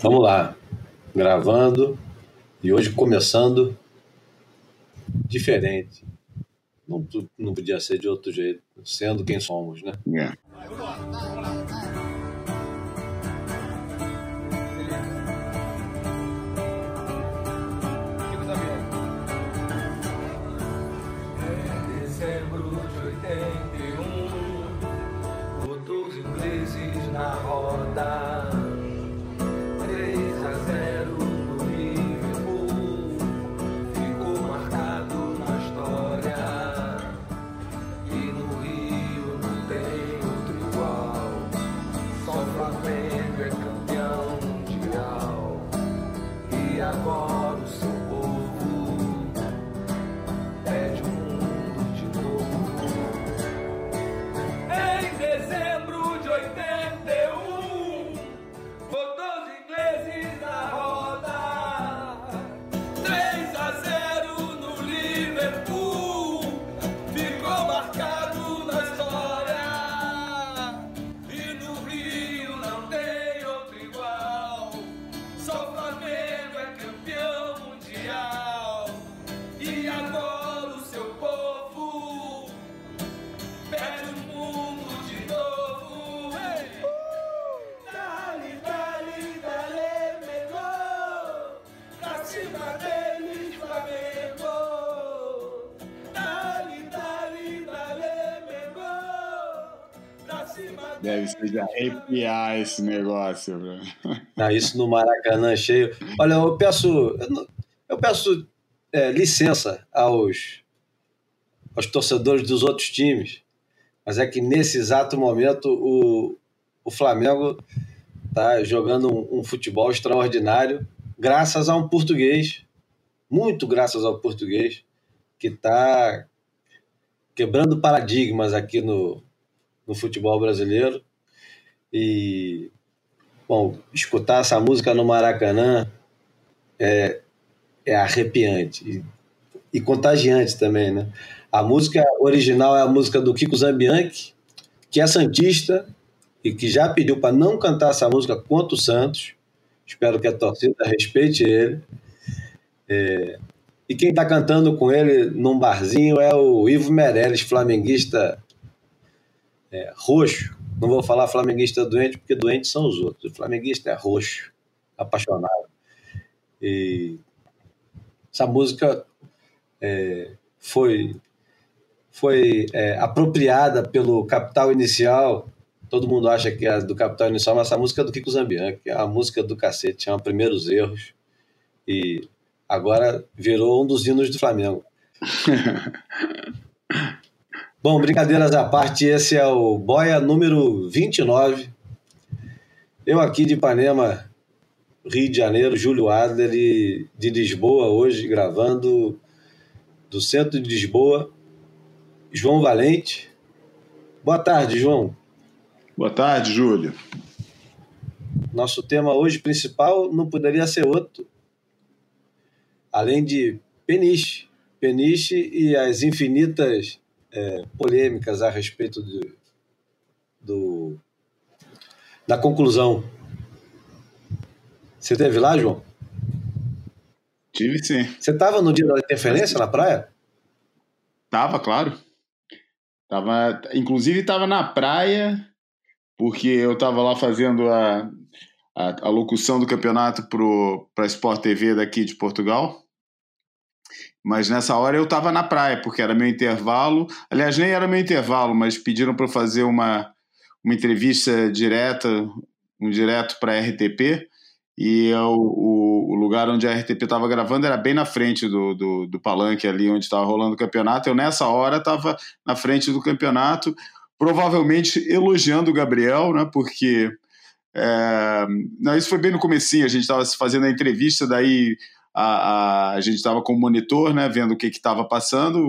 Vamos lá, gravando e hoje começando diferente. Não, não podia ser de outro jeito, sendo quem somos, né? Yeah. na roda. Ah, isso no Maracanã cheio. Olha, eu peço, eu peço é, licença aos, aos torcedores dos outros times, mas é que nesse exato momento o, o Flamengo está jogando um, um futebol extraordinário, graças a um português, muito graças ao português, que está quebrando paradigmas aqui no, no futebol brasileiro. E Bom, escutar essa música no Maracanã é, é arrepiante e, e contagiante também, né? A música original é a música do Kiko Zambianchi, que é santista e que já pediu para não cantar essa música contra o Santos. Espero que a torcida respeite ele. É, e quem está cantando com ele num barzinho é o Ivo Meirelles, flamenguista é, roxo. Não vou falar flamenguista doente, porque doentes são os outros. O flamenguista é roxo, apaixonado. E essa música é, foi, foi é, apropriada pelo Capital Inicial. Todo mundo acha que é do Capital Inicial, mas essa música é do Kiko Zambianchi, que é a música do cacete, chama Primeiros Erros. E agora virou um dos hinos do Flamengo. Bom, brincadeiras à parte, esse é o Boia número 29. Eu aqui de Ipanema, Rio de Janeiro, Júlio Adler, e de Lisboa hoje, gravando do centro de Lisboa, João Valente. Boa tarde, João. Boa tarde, Júlio. Nosso tema hoje principal não poderia ser outro, além de Peniche. Peniche e as infinitas é, polêmicas a respeito do, do- da conclusão. Você esteve lá, João? Tive sim. Você estava no dia da interferência na praia? Tava, claro. Tava, inclusive estava na praia, porque eu estava lá fazendo a, a, a locução do campeonato para a Sport TV daqui de Portugal. Mas nessa hora eu estava na praia, porque era meu intervalo. Aliás, nem era meu intervalo, mas pediram para eu fazer uma, uma entrevista direta, um direto para a RTP. E eu- o, o lugar onde a RTP estava gravando era bem na frente do, do, do palanque ali onde estava rolando o campeonato. Eu, nessa hora, estava na frente do campeonato, provavelmente elogiando o Gabriel, né? Porque. é, não, isso foi bem no comecinho, a gente estava fazendo a entrevista, daí a, a, a gente estava com o monitor, né, vendo o que estava passando,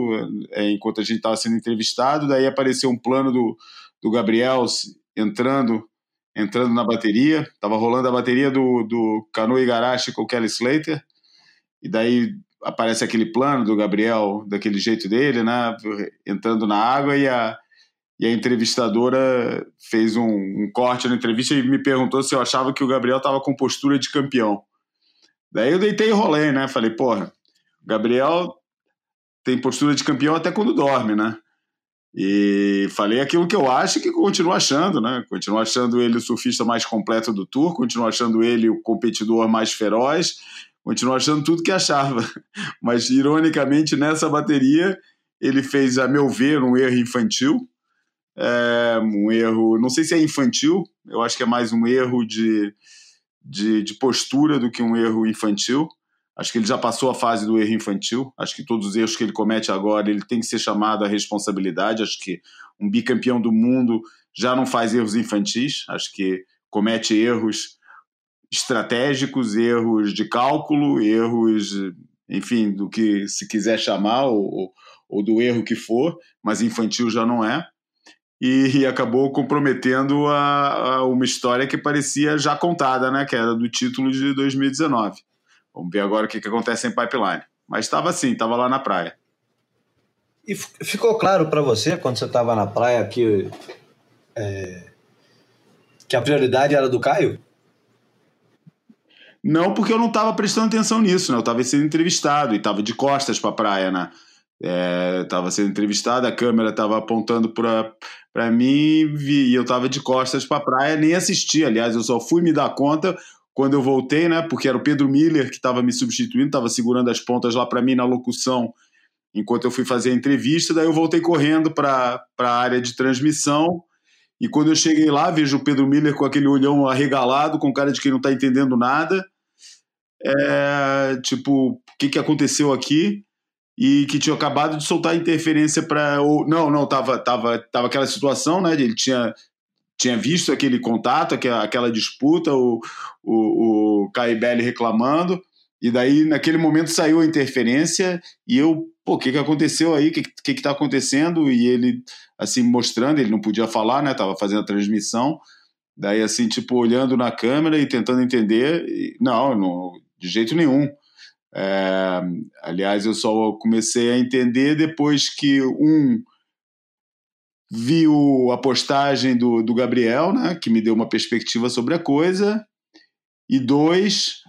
é, enquanto a gente estava sendo entrevistado, daí apareceu um plano do, do Gabriel entrando entrando na bateria, estava rolando a bateria do, do Cano Igarashi com o Kelly Slater, e daí aparece aquele plano do Gabriel, daquele jeito dele, né, entrando na água, e a, e a entrevistadora fez um, um, corte na entrevista e me perguntou se eu achava que o Gabriel estava com postura de campeão. Daí eu deitei e rolei, né? Falei, porra, o Gabriel tem postura de campeão até quando dorme, né? E falei aquilo que eu acho e que continuo achando, né? Continuo achando ele o surfista mais completo do tour, continuo achando ele o competidor mais feroz, continuo achando tudo que achava. Mas, ironicamente, nessa bateria, ele fez, a meu ver, um erro infantil. É, um erro, não sei se é infantil, eu acho que é mais um erro de, de, de postura do que um erro infantil. Acho que ele já passou a fase do erro infantil. Acho que todos os erros que ele comete agora, ele tem que ser chamado à responsabilidade. Acho que um bicampeão do mundo já não faz erros infantis. Acho que comete erros estratégicos, erros de cálculo, erros, enfim, do que se quiser chamar, ou, ou do erro que for, mas infantil já não é. E, acabou comprometendo a, a uma história que parecia já contada, né? Que era do título de 2019. Vamos ver agora o que, que acontece em pipeline. Mas estava assim, estava lá na praia. E ficou claro para você, quando você estava na praia, que, é, que a prioridade era do Caio? Não, porque eu não estava prestando atenção nisso, né? Eu estava sendo entrevistado e estava de costas para a praia, né? Estava é, sendo entrevistado, a câmera estava apontando para mim e eu estava de costas para a praia, nem assisti. Aliás, eu só fui me dar conta quando eu voltei, né? Porque era o Pedro Miller que estava me substituindo, estava segurando as pontas lá para mim na locução, enquanto eu fui fazer a entrevista. Daí eu voltei correndo para a área de transmissão. E quando eu cheguei lá, vejo o Pedro Miller com aquele olhão arregalado, com cara de quem não está entendendo nada. É, tipo, o que, que aconteceu aqui? E que tinha acabado de soltar interferência para. Não, não, tava, tava, tava aquela situação, né? Ele tinha tinha visto aquele contato, aquela disputa, o, o, o Caibelli reclamando, e daí naquele momento saiu a interferência e eu, pô, o que, que aconteceu aí? O que, que que tá acontecendo? E ele, assim, mostrando, ele não podia falar, né? Tava fazendo a transmissão, daí assim, tipo, olhando na câmera e tentando entender, e, não, não, de jeito nenhum. É, aliás, eu só comecei a entender depois que um viu a postagem do, do Gabriel, né, que me deu uma perspectiva sobre a coisa, e dois,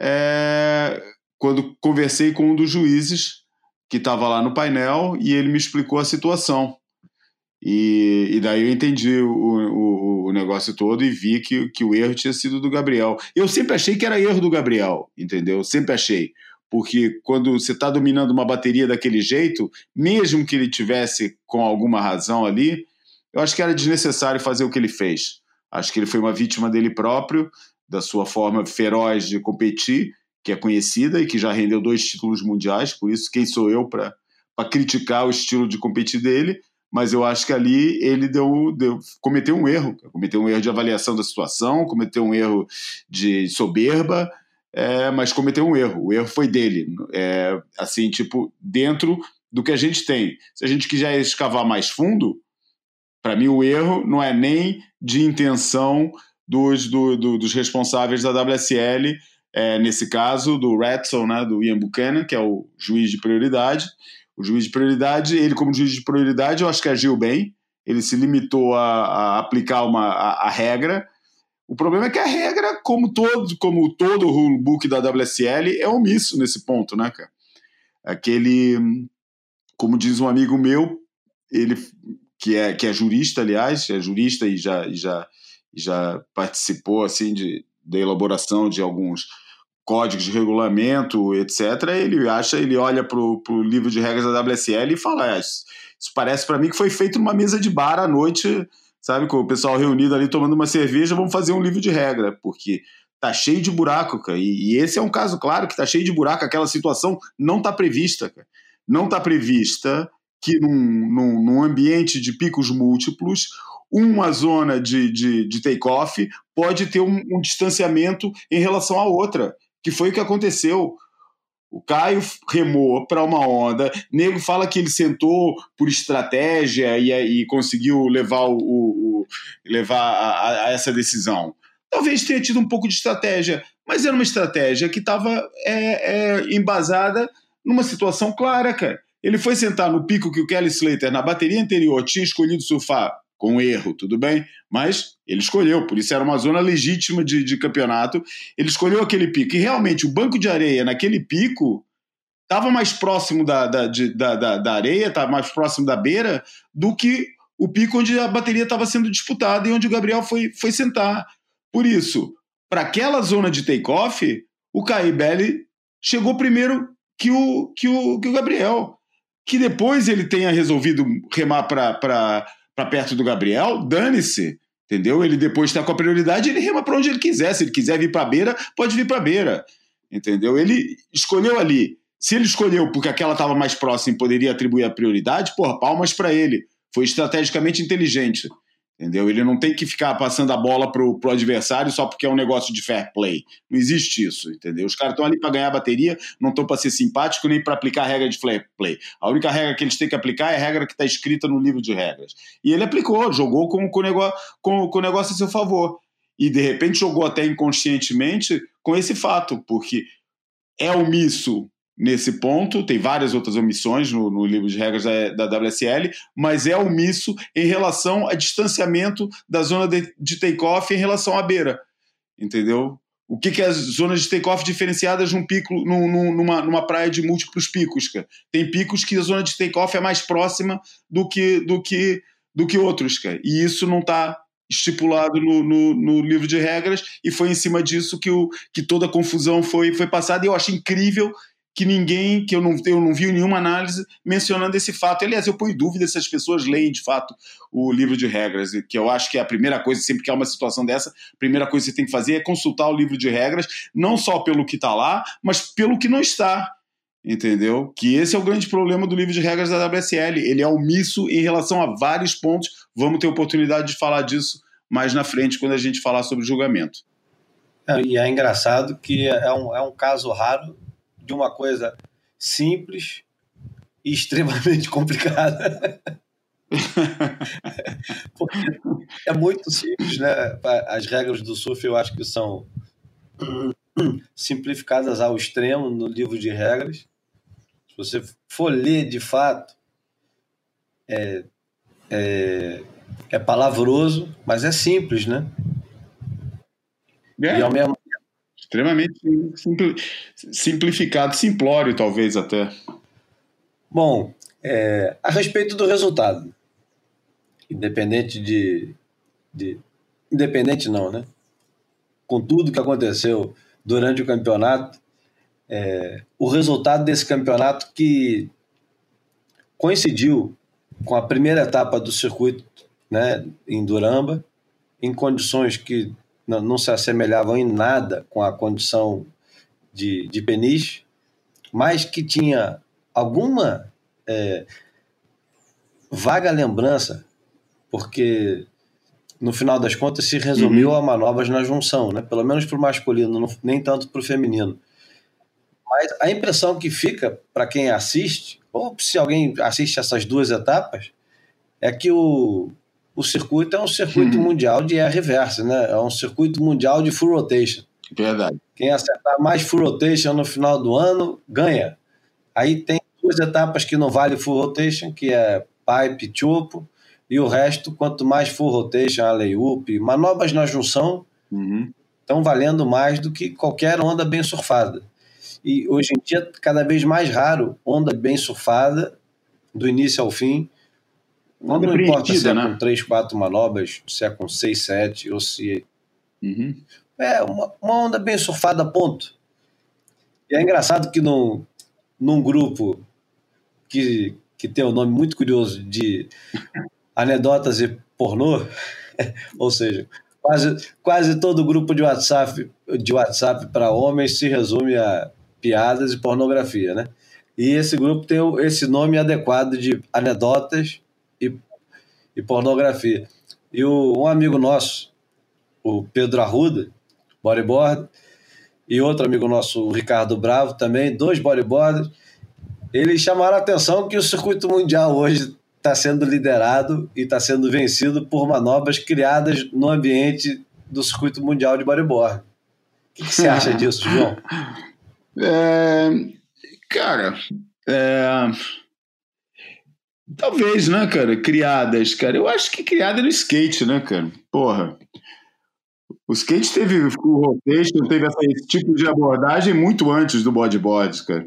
é, quando conversei com um dos juízes que estava lá no painel e ele me explicou a situação. E, e daí eu entendi o, o, o, negócio todo e vi que, que o erro tinha sido do Gabriel. Eu sempre achei que era erro do Gabriel, entendeu? Sempre achei porque quando você está dominando uma bateria daquele jeito, mesmo que ele tivesse com alguma razão ali, eu acho que era desnecessário fazer o que ele fez. Acho que ele foi uma vítima dele próprio, da sua forma feroz de competir, que é conhecida e que já rendeu dois títulos mundiais, por isso quem sou eu para criticar o estilo de competir dele, mas eu acho que ali ele deu, deu, cometeu um erro, cometeu um erro de avaliação da situação, cometeu um erro de soberba, é, mas cometeu um erro. O erro foi dele. É, assim, tipo, dentro do que a gente tem. Se a gente quiser escavar mais fundo, para mim o erro não é nem de intenção dos, do, do, dos responsáveis da WSL, é, nesse caso do Ratzel, né, do Ian Buchanan, que é o juiz de prioridade. O juiz de prioridade, ele como juiz de prioridade, eu acho que agiu bem. Ele se limitou a, a aplicar uma, a, a regra, o problema é que a regra, como todo, como todo o rulebook da WSL, é omisso nesse ponto, né, cara? Aquele, como diz um amigo meu, ele que é, que é jurista, aliás, é jurista e já, já, já participou assim de, da elaboração de alguns códigos de regulamento, etc. Ele acha, ele olha para o livro de regras da WSL e fala: é, isso, parece para mim que foi feito numa mesa de bar à noite sabe? Com o pessoal reunido ali tomando uma cerveja, vamos fazer um livro de regra, porque tá cheio de buraco, cara. E, e esse é um caso claro que tá cheio de buraco, aquela situação não tá prevista, cara. Não tá prevista que num, num, num ambiente de picos múltiplos, uma zona de, de, de take-off pode ter um, um distanciamento em relação à outra, que foi o que aconteceu. O Caio remou para uma onda. Nego fala que ele sentou por estratégia e, e conseguiu levar, o, o levar a, a, essa decisão. Talvez tenha tido um pouco de estratégia, mas era uma estratégia que estava é, é, embasada numa situação clara, cara. Ele foi sentar no pico que o Kelly Slater, na bateria anterior, tinha escolhido surfar com erro, tudo bem? Mas ele escolheu, por isso era uma zona legítima de, de campeonato. Ele escolheu aquele pico. E realmente, o banco de areia naquele pico estava mais próximo da, da, de, da, da, da areia, estava mais próximo da beira, do que o pico onde a bateria estava sendo disputada e onde o Gabriel foi, foi sentar. Por isso, para aquela zona de take-off, o Caibelli chegou primeiro que o, que, o, que o Gabriel. Que depois ele tenha resolvido remar para perto do Gabriel, dane-se. Entendeu? Ele depois está com a prioridade, ele rema para onde ele quiser. Se ele quiser vir para a beira, pode vir para a beira. Entendeu? Ele escolheu ali. Se ele escolheu porque aquela estava mais próxima e poderia atribuir a prioridade, porra, palmas para ele. Foi estrategicamente inteligente. Entendeu? Ele não tem que ficar passando a bola pro, pro adversário só porque é um negócio de fair play. Não existe isso, entendeu? Os caras estão ali para ganhar bateria, não estão para ser simpático nem para aplicar a regra de fair play. A única regra que eles têm que aplicar é a regra que está escrita no livro de regras. E ele aplicou, jogou com, com, o negócio, com, com o negócio a seu favor. E de repente jogou até inconscientemente com esse fato, porque é omisso nesse ponto, tem várias outras omissões no, no livro de regras da, da, WSL, mas é omisso em relação a distanciamento da zona de, de take-off em relação à beira, entendeu? O que, que é as zonas de take-off diferenciadas num pico, num, num, numa, numa praia de múltiplos picos, cara? Tem picos que a zona de take-off é mais próxima do que, do que, do que outros, cara. E isso não está estipulado no, no, no, livro de regras e foi em cima disso que, o, que toda a confusão foi, foi passada. E eu acho incrível que ninguém, que eu não, eu não vi nenhuma análise mencionando esse fato. Aliás, eu ponho dúvida se as pessoas leem de fato o livro de regras, que eu acho que é a primeira coisa, sempre que há uma situação dessa, a primeira coisa que você tem que fazer é consultar o livro de regras, não só pelo que está lá, mas pelo que não está. Entendeu? Que esse é o grande problema do livro de regras da WSL. Ele é omisso em relação a vários pontos. Vamos ter oportunidade de falar disso mais na frente, quando a gente falar sobre julgamento. É, e é engraçado que é um, é um caso raro de uma coisa simples e extremamente complicada. é muito simples, né? As regras do surf eu acho que são simplificadas ao extremo no livro de regras. Se você for ler de fato, é, é, é palavroso, mas é simples, né? É. E ao mesmo extremamente simplificado, simplório, talvez até. Bom, é, a respeito do resultado, independente de, de. Independente não, né? Com tudo que aconteceu durante o campeonato, é, o resultado desse campeonato que coincidiu com a primeira etapa do circuito né, em Duramba, em condições que não, não se assemelhavam em nada com a condição de, de Peniche, mas que tinha alguma é, vaga lembrança, porque no final das contas se resumiu uhum. a manobras na junção, né? pelo menos para o masculino, não, nem tanto para o feminino. Mas a impressão que fica para quem assiste, ou se alguém assiste essas duas etapas, é que o, o circuito é um circuito hum. mundial de air reverse, né? É um circuito mundial de full rotation. Verdade. Quem acertar mais full rotation no final do ano ganha. Aí tem duas etapas que não vale full rotation, que é pipe, chopo, e o resto, quanto mais full rotation, alley-oop, manobras na junção, estão uhum. valendo mais do que qualquer onda bem surfada. E hoje em dia, cada vez mais raro onda bem surfada, do início ao fim, não, não importa se é né? com 3, 4 manobras, se é com 6, 7 ou se. Uhum. É uma, uma onda bem surfada, ponto. E é engraçado que num, num grupo que, que tem um nome muito curioso de anedotas e pornô, ou seja, quase, quase todo grupo de WhatsApp de WhatsApp para homens se resume a piadas e pornografia, né? E esse grupo tem esse nome adequado de anedotas e, e pornografia. E o, um amigo nosso, o Pedro Arruda, bodyboard, e outro amigo nosso, o Ricardo Bravo, também, dois bodyboarders, eles chamaram a atenção que o circuito mundial hoje está sendo liderado e está sendo vencido por manobras criadas no ambiente do circuito mundial de bodyboard. O que, que você acha disso, João? É, cara, é, Talvez, né, cara? Criadas, cara. Eu acho que criada no skate, né, cara? Porra. O skate teve o rotation, teve esse tipo de abordagem muito antes do bodyboard, cara.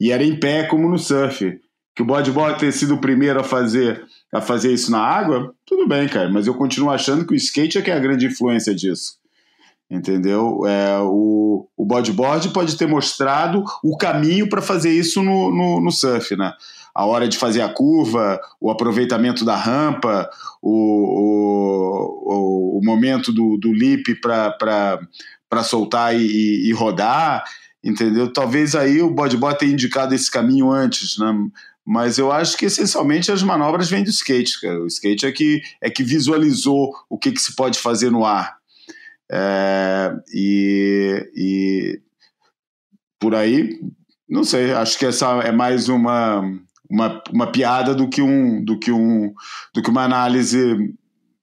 E era em pé como no surf. Que o bodyboard ter sido o primeiro a fazer, a fazer isso na água, tudo bem, cara. Mas eu continuo achando que o skate é que é a grande influência disso. Entendeu? É, o, o bodyboard pode ter mostrado o caminho para fazer isso no, no, no surf, né? A hora de fazer a curva, o aproveitamento da rampa, o, o, o momento do, do leap para soltar e, e, rodar, entendeu? Talvez aí o bodyboard tenha indicado esse caminho antes, né? Mas eu acho que essencialmente as manobras vêm do skate, cara. O skate é que, é que visualizou o que, que se pode fazer no ar. É, e, e por aí, não sei, acho que essa é mais uma uma, uma piada do que um do que um do que uma análise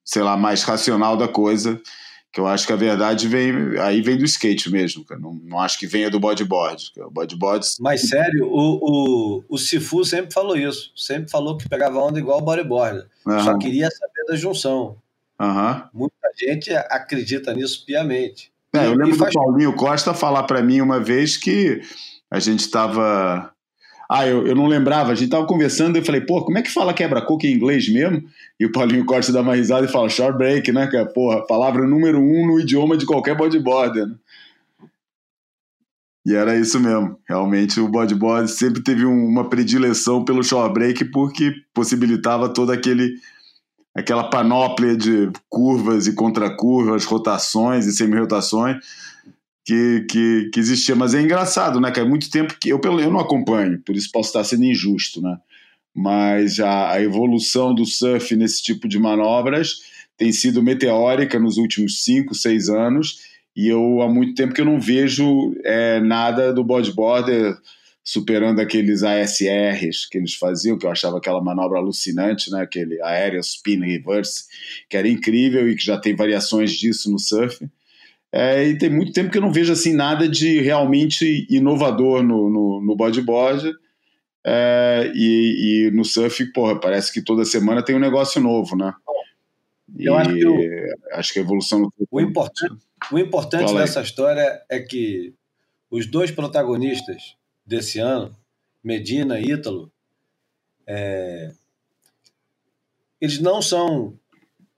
sei lá mais racional da coisa que eu acho que a verdade vem aí vem do skate mesmo cara. Não, não acho que venha do bodyboard o bodyboard mas sério o, o, o Sifu sempre falou isso sempre falou que pegava onda igual o bodyboard uhum. só queria saber da junção uhum. muita gente acredita nisso piamente é, eu lembro faz... do Paulinho Costa falar para mim uma vez que a gente estava ah, eu, eu não lembrava. A gente tava conversando e eu falei, pô, como é que fala quebra-coco em inglês mesmo? E o Paulinho Costa dá uma risada e fala short break, né, cara? Porra, palavra número um no idioma de qualquer bodyboarder, né? E era isso mesmo. Realmente o bodyboard sempre teve um, uma predileção pelo short break porque possibilitava toda aquele aquela panóplia de curvas e contracurvas, rotações e semi-rotações que, que, que, existia. Mas é engraçado, né, cara? É muito tempo que eu, eu não acompanho, por isso posso estar sendo injusto, né? Mas a, a evolução do surf nesse tipo de manobras tem sido meteórica nos últimos 5, 6 anos. E eu há muito tempo que eu não vejo é, nada do bodyboarder superando aqueles ASRs que eles faziam, que eu achava aquela manobra alucinante, né? aquele aéreo spin reverse, que era incrível e que já tem variações disso no surf. É, e tem muito tempo que eu não vejo assim nada de realmente inovador no, no, no bodyboard. É, e, e, no surf, porra, parece que toda semana tem um negócio novo, né? Eu acho que, o, acho que a evolução. O importante, o importante dessa história é que os dois protagonistas desse ano, Medina e Ítalo, é, eles não são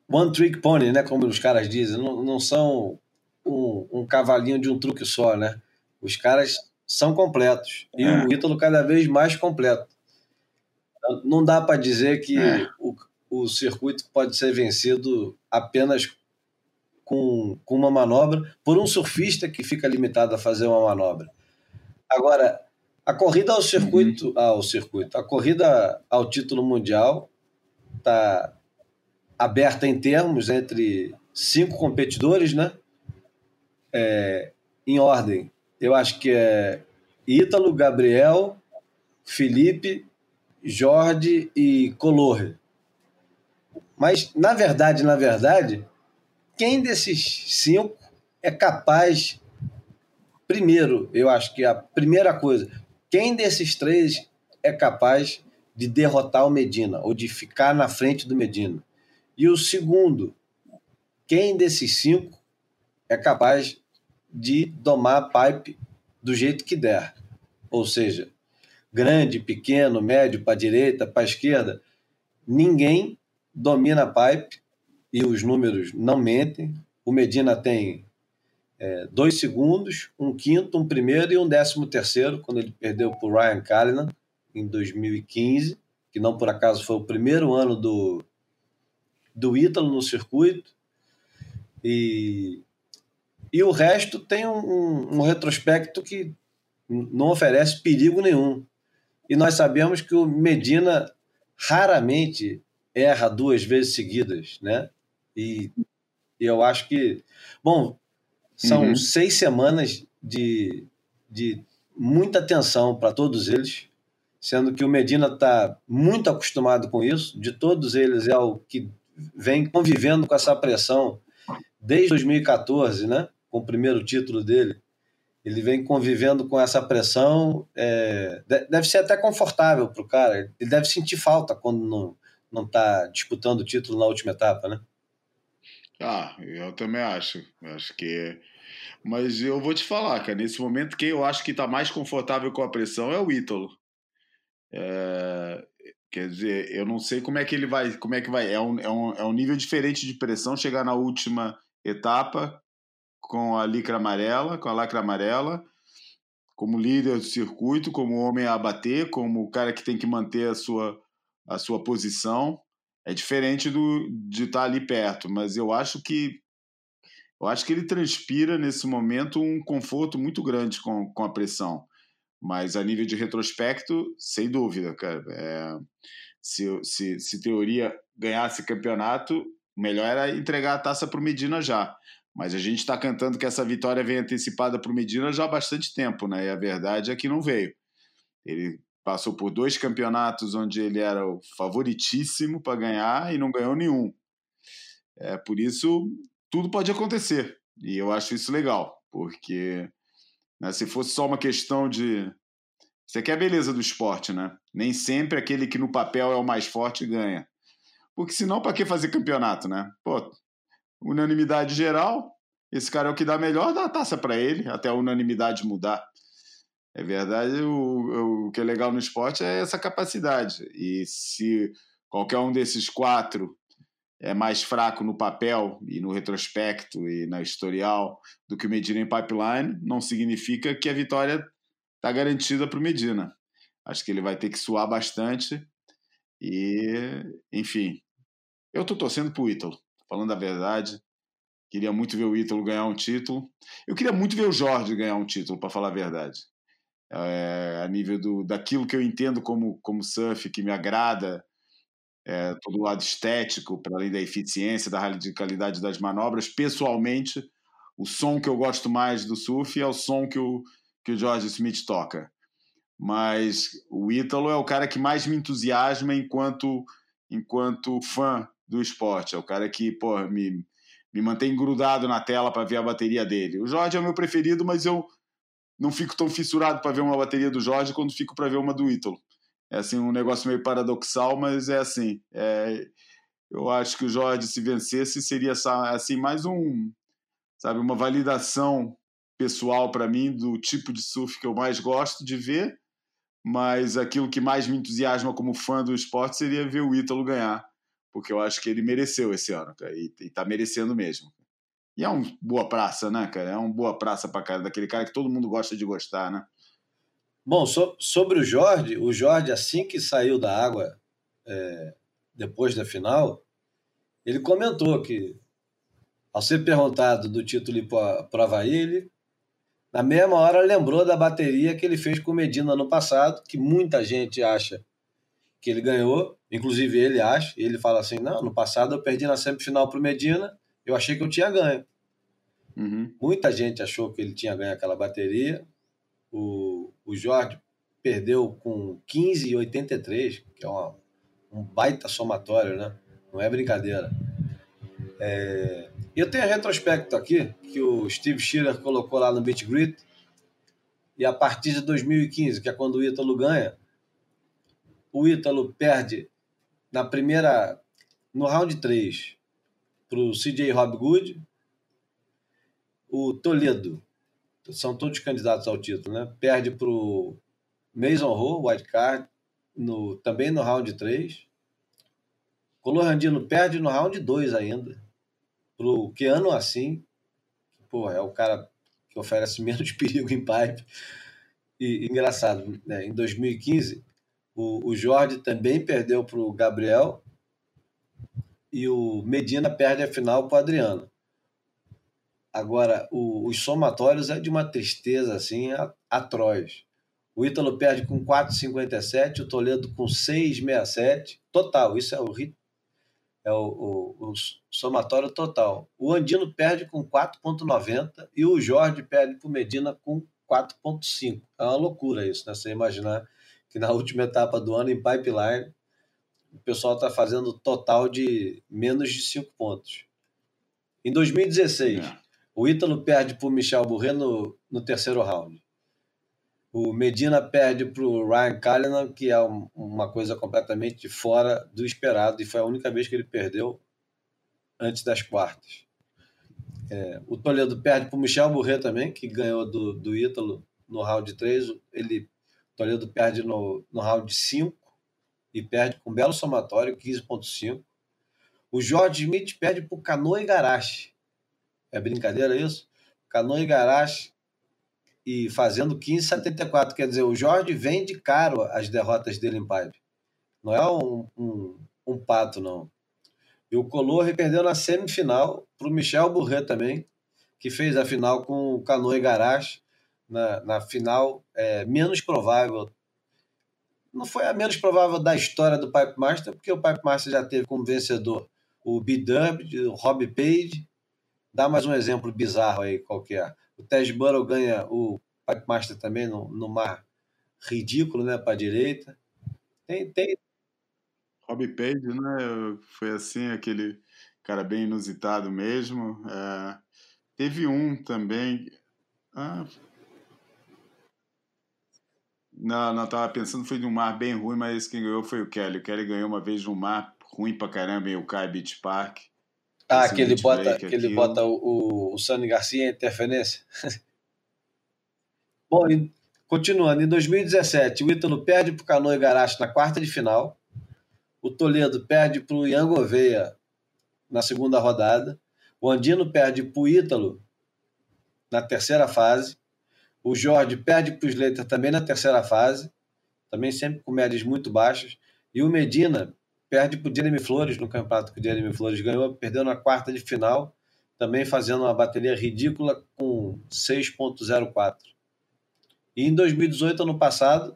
one trick pony, né? Como os caras dizem, não, não são um, um cavalinho de um truque só, né? Os caras são completos. E é. o Ítalo cada vez mais completo. Não dá para dizer que é. o, o circuito pode ser vencido apenas com, com uma manobra por um surfista que fica limitado a fazer uma manobra. Agora, a corrida ao circuito, uhum. ao circuito, a corrida ao título mundial está aberta em termos entre cinco competidores, né? É, em ordem. Eu acho que é Ítalo, Gabriel, Felipe, Jorge e Colorre. Mas, na verdade, na verdade, quem desses cinco é capaz. Primeiro, eu acho que a primeira coisa, quem desses três é capaz de derrotar o Medina ou de ficar na frente do Medina? E o segundo, quem desses cinco é capaz de domar a pipe do jeito que der. Ou seja, grande, pequeno, médio, para a direita, para a esquerda, ninguém domina a pipe e os números não mentem. O Medina tem é, dois segundos, um quinto, um primeiro e um décimo terceiro, quando ele perdeu para o Ryan Callanan em 2015, que não por acaso foi o primeiro ano do, do Ítalo no circuito. E e o resto tem um, um, retrospecto que não oferece perigo nenhum. E nós sabemos que o Medina raramente erra duas vezes seguidas, né? E, eu acho que, bom, são uhum. seis semanas de, de muita tensão para todos eles, sendo que o Medina está muito acostumado com isso. De todos eles é o que vem convivendo com essa pressão desde 2014, né? Com o primeiro título dele. ele vem convivendo com essa pressão. É, deve ser até confortável para o cara. Ele deve sentir falta quando não não está disputando o título na última etapa, né? Ah, eu também acho. Acho que. Mas eu vou te falar, cara, nesse momento quem eu acho que está mais confortável com a pressão é o Ítalo. É... Quer dizer, eu não sei como é que ele vai. Como é que vai. É um, é, um, é um nível diferente de pressão chegar na última etapa com a licra amarela, com a lacra amarela, como líder do circuito, como homem a bater, como o cara que tem que manter a sua, a sua posição. É diferente do, de estar ali perto, mas eu acho que eu acho que ele transpira nesse momento um conforto muito grande com, com a pressão. Mas a nível de retrospecto, sem dúvida, cara. É, se, se, se teoria ganhasse campeonato, melhor era entregar a taça para o Medina já. Mas a gente está cantando que essa vitória vem antecipada para o Medina já há bastante tempo, né? E a verdade é que não veio. Ele passou por dois campeonatos onde ele era o favoritíssimo para ganhar e não ganhou nenhum. É por isso tudo pode acontecer e eu acho isso legal, porque né, se fosse só uma questão de você quer a beleza do esporte, né? Nem sempre aquele que no papel é o mais forte ganha. Porque senão, para que fazer campeonato, né? Pô, unanimidade geral, esse cara é o que dá melhor, dá a taça para ele, até a unanimidade mudar. É verdade, o, o que é legal no esporte é essa capacidade. E se qualquer um desses quatro é mais fraco no papel e no retrospecto e na historial do que o Medina em pipeline, não significa que a vitória está garantida para o Medina. Acho que ele vai ter que suar bastante. E, enfim, eu estou torcendo para o Ítalo, falando a verdade. Queria muito ver o Ítalo ganhar um título. Eu queria muito ver o Jorge ganhar um título, para falar a verdade é, a nível do, daquilo que eu entendo como, como surf, que me agrada, é, todo o lado estético, para além da eficiência, da radicalidade das manobras. Pessoalmente, o som que eu gosto mais do surf é o som que o, que o George Smith toca. Mas o Ítalo é o cara que mais me entusiasma enquanto, enquanto fã do esporte. É o cara que pô, me, me mantém grudado na tela para ver a bateria dele. O Jorge é o meu preferido, mas eu não fico tão fissurado para ver uma bateria do Jorge quando fico para ver uma do Ítalo. É assim um negócio meio paradoxal, mas é assim. É, eu acho que o Jorge se vencesse seria assim mais um, sabe, uma validação pessoal para mim do tipo de surf que eu mais gosto de ver, mas aquilo que mais me entusiasma como fã do esporte seria ver o Ítalo ganhar, porque eu acho que ele mereceu esse ano, cara, e, está merecendo mesmo. E é um boa praça, né, cara? É um boa praça para cara, daquele cara que todo mundo gosta de gostar, né? Bom, so, sobre o Jorge, o Jorge, assim que saiu da água, é, depois da final, ele comentou que, ao ser perguntado do título para o Havaí, ele, na mesma hora, lembrou da bateria que ele fez com o Medina no passado, que muita gente acha que ele ganhou, inclusive ele acha, ele fala assim: não, no passado eu perdi na semifinal para o Medina eu achei que eu tinha ganho. Uhum. Muita gente achou que ele tinha ganho aquela bateria. O, o Jorge perdeu com 15,83, que é uma, um baita somatório, né? Não é brincadeira. É... Eu tenho retrospecto aqui, que o Steve Schiller colocou lá no Beat Grit, e a partir de 2015, que é quando o Ítalo ganha, o Ítalo perde na primeira, no round 3, para o CJ Hobgood, o Toledo, são todos candidatos ao título, né? Perde para o Mason Ho, White Card, no, também no round 3. Colorandino perde no round 2 ainda. Para o Keanu Assim, que é o cara que oferece menos perigo em pipe. E engraçado, né? em 2015, o, o Jorge também perdeu para o Gabriel e o Medina perde a final para o Adriano. Agora, o, os somatórios é de uma tristeza assim atroz. O Ítalo perde com 4,57, o Toledo com 6,67. Total, isso é o, é o, o, o somatório total. O Andino perde com 4,90 e o Jorge perde para o Medina com 4,5. É uma loucura isso, né? Você imaginar que na última etapa do ano, em pipeline, o pessoal está fazendo total de menos de 5 pontos. Em 2016, é. O Ítalo perde para o Michel Burré no, no terceiro round. O Medina perde para o Ryan Callanan, que é um, uma coisa completamente fora do esperado, e foi a única vez que ele perdeu antes das quartas. É, o Toledo perde para o Michel Burré também, que ganhou do, do Ítalo no round 3. Ele, Toledo perde no, no round 5 e perde com um belo somatório, 15.5. O Jorge Smith perde para o Canoa Igarashi. É brincadeira isso? Canoa Igarashi e fazendo 15,74. Quer dizer, o Jorge vende caro as derrotas dele em pipe. Não é um, um, um pato, não. E o Color perdeu na semifinal para o Michel Burret também, que fez a final com o Canoa Igarashi na, na final é, menos provável não foi a menos provável da história do Pipe Master, porque o Pipe Master já teve como vencedor o B-Dub, o Rob Page. Dá mais um exemplo bizarro aí qualquer. O Ted Burrow ganha o Pipe Master também no, no mar ridículo, né, para direita. Tem, tem. Rob Page, né? Foi assim, aquele cara bem inusitado mesmo. É... Teve um também. Ah, não, não, tava pensando, foi de um mar bem ruim, mas quem ganhou foi o Kelly. O Kelly ganhou uma vez num mar ruim pra caramba em Ukai Beach Park. Ah, que ele bota, que ele bota o, o Sani Garcia em interferência. Bom, e, continuando, em 2017, o Ítalo perde para o Canoa Igarashi na quarta de final. O Toledo perde para o Ian Gouveia na segunda rodada. O Andino perde para o Ítalo na terceira fase. O Jorge perde para o Slater também na terceira fase, também sempre com médias muito baixas. E o Medina perde para o Jeremy Flores no campeonato que o Jeremy Flores ganhou, perdeu na quarta de final, também fazendo uma bateria ridícula com 6,04. E em 2018, ano passado,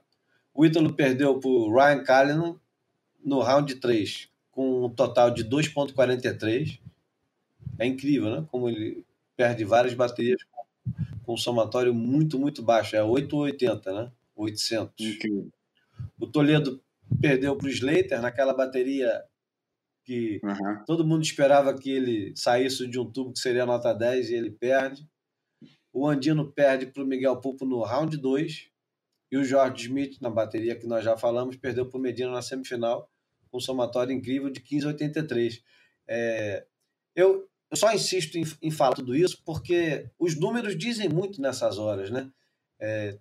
o Ítalo perdeu para o Ryan Callanan no round 3, com um total de 2,43. É incrível, né? Como ele perde várias baterias com somatório muito, muito baixo. É 880, né? 800. Incrível. O Toledo perdeu para o Slater naquela bateria que uhum. todo mundo esperava que ele saísse de um tubo que seria nota 10 e ele perde. O Andino perde para o Miguel Pupo no round 2. E o George Smith, na bateria que nós já falamos, perdeu para o Medina na semifinal, com um somatório incrível de 15,83. É, eu, eu só insisto em, em, falar tudo isso porque os números dizem muito nessas horas, né? É,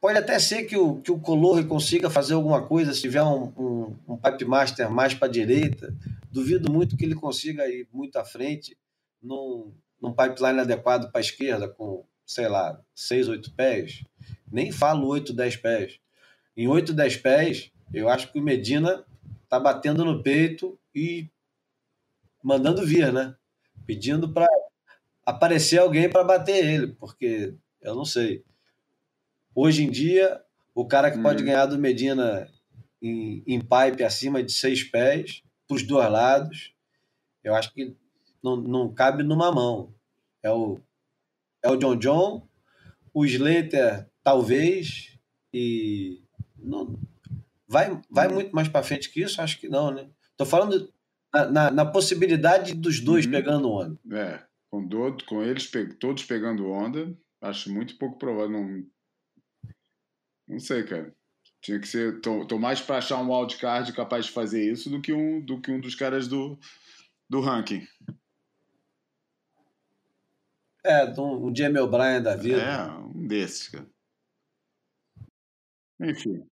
pode até ser que o, que o Color consiga fazer alguma coisa se tiver um, um, um pipe master mais para a direita. Duvido muito que ele consiga ir muito à frente num, num pipeline adequado para a esquerda, com, sei lá, 6, 8 pés. Nem falo 8, 10 pés. Em 8, 10 pés, eu acho que o Medina está batendo no peito e mandando vir, né? Pedindo para aparecer alguém para bater ele, porque eu não sei. Hoje em dia, o cara que hum. pode ganhar do Medina em, em pipe acima de seis pés, para os dois lados, eu acho que não, não cabe numa mão. É o, é o John John, o Slater, talvez, e não, vai, vai hum. muito mais para frente que isso? Acho que não, né? Tô falando na, na, possibilidade dos dois uhum. pegando onda. É, com, do, com eles todos pegando onda, acho muito pouco provável. Não, não sei, cara. Tinha que ser. Tô, tô mais para achar um wildcard capaz de fazer isso do que um, do que um dos caras do, do ranking. É, um, um Jamie O'Brien da vida. É, um desses, cara. Enfim.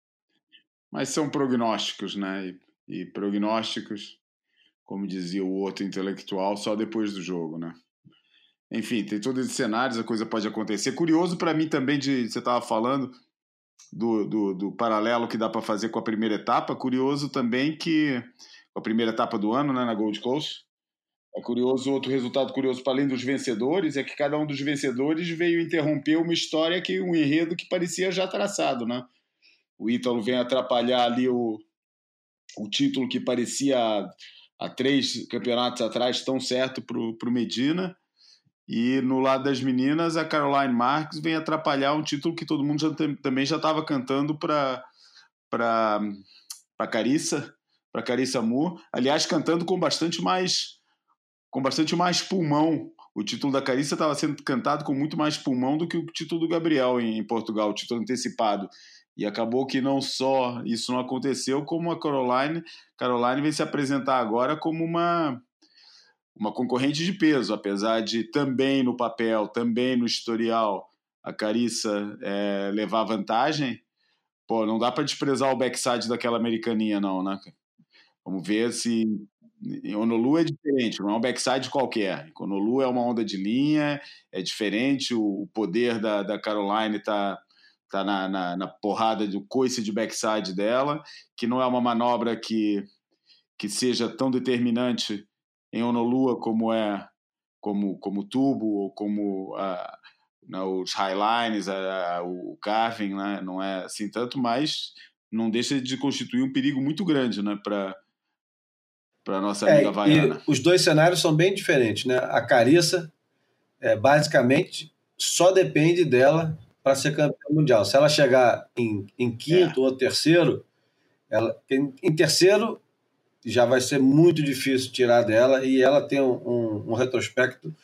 Mas são prognósticos, né? E, e prognósticos como dizia o outro intelectual, só depois do jogo, né? Enfim, tem todos esses cenários, a coisa pode acontecer. Curioso para mim também de você estava falando do, do, do, paralelo que dá para fazer com a primeira etapa. Curioso também que a primeira etapa do ano, né, na Gold Coast. É curioso outro resultado curioso para além dos vencedores é que cada um dos vencedores veio interromper uma história que um enredo que parecia já traçado, né? O Ítalo vem atrapalhar ali o, o título que parecia há três campeonatos atrás tão certo para o Medina. E no lado das meninas, a Caroline Marques vem atrapalhar um título que todo mundo já, também já estava cantando para para Carissa, para Carissa Moore. Aliás, cantando com bastante mais com bastante mais pulmão o título da Carissa estava sendo cantado com muito mais pulmão do que o título do Gabriel em Portugal, o título antecipado. E acabou que não só isso não aconteceu, como a Caroline, Caroline vem se apresentar agora como uma uma concorrente de peso, apesar de também no papel, também no historial, a Carissa é, levar vantagem. Pô, não dá para desprezar o backside daquela americaninha, não, né? Vamos ver se. Em Honolulu é diferente, não é um backside qualquer. Em Honolulu é uma onda de linha, é diferente, o poder da, da Caroline está tá na, na, na, porrada do coice de backside dela, que não é uma manobra que, que seja tão determinante em Honolulu como é como como tubo ou como né, os highlines, o carving, né, não é assim tanto, mas não deixa de constituir um perigo muito grande, né, para para nossa amiga é, Havaiana. os dois cenários são bem diferentes, né? A Carissa, é, basicamente, só depende dela para ser campeã mundial. Se ela chegar em, em quinto é. ou terceiro, ela, em, em, terceiro já vai ser muito difícil tirar dela e ela tem um, um, um retrospecto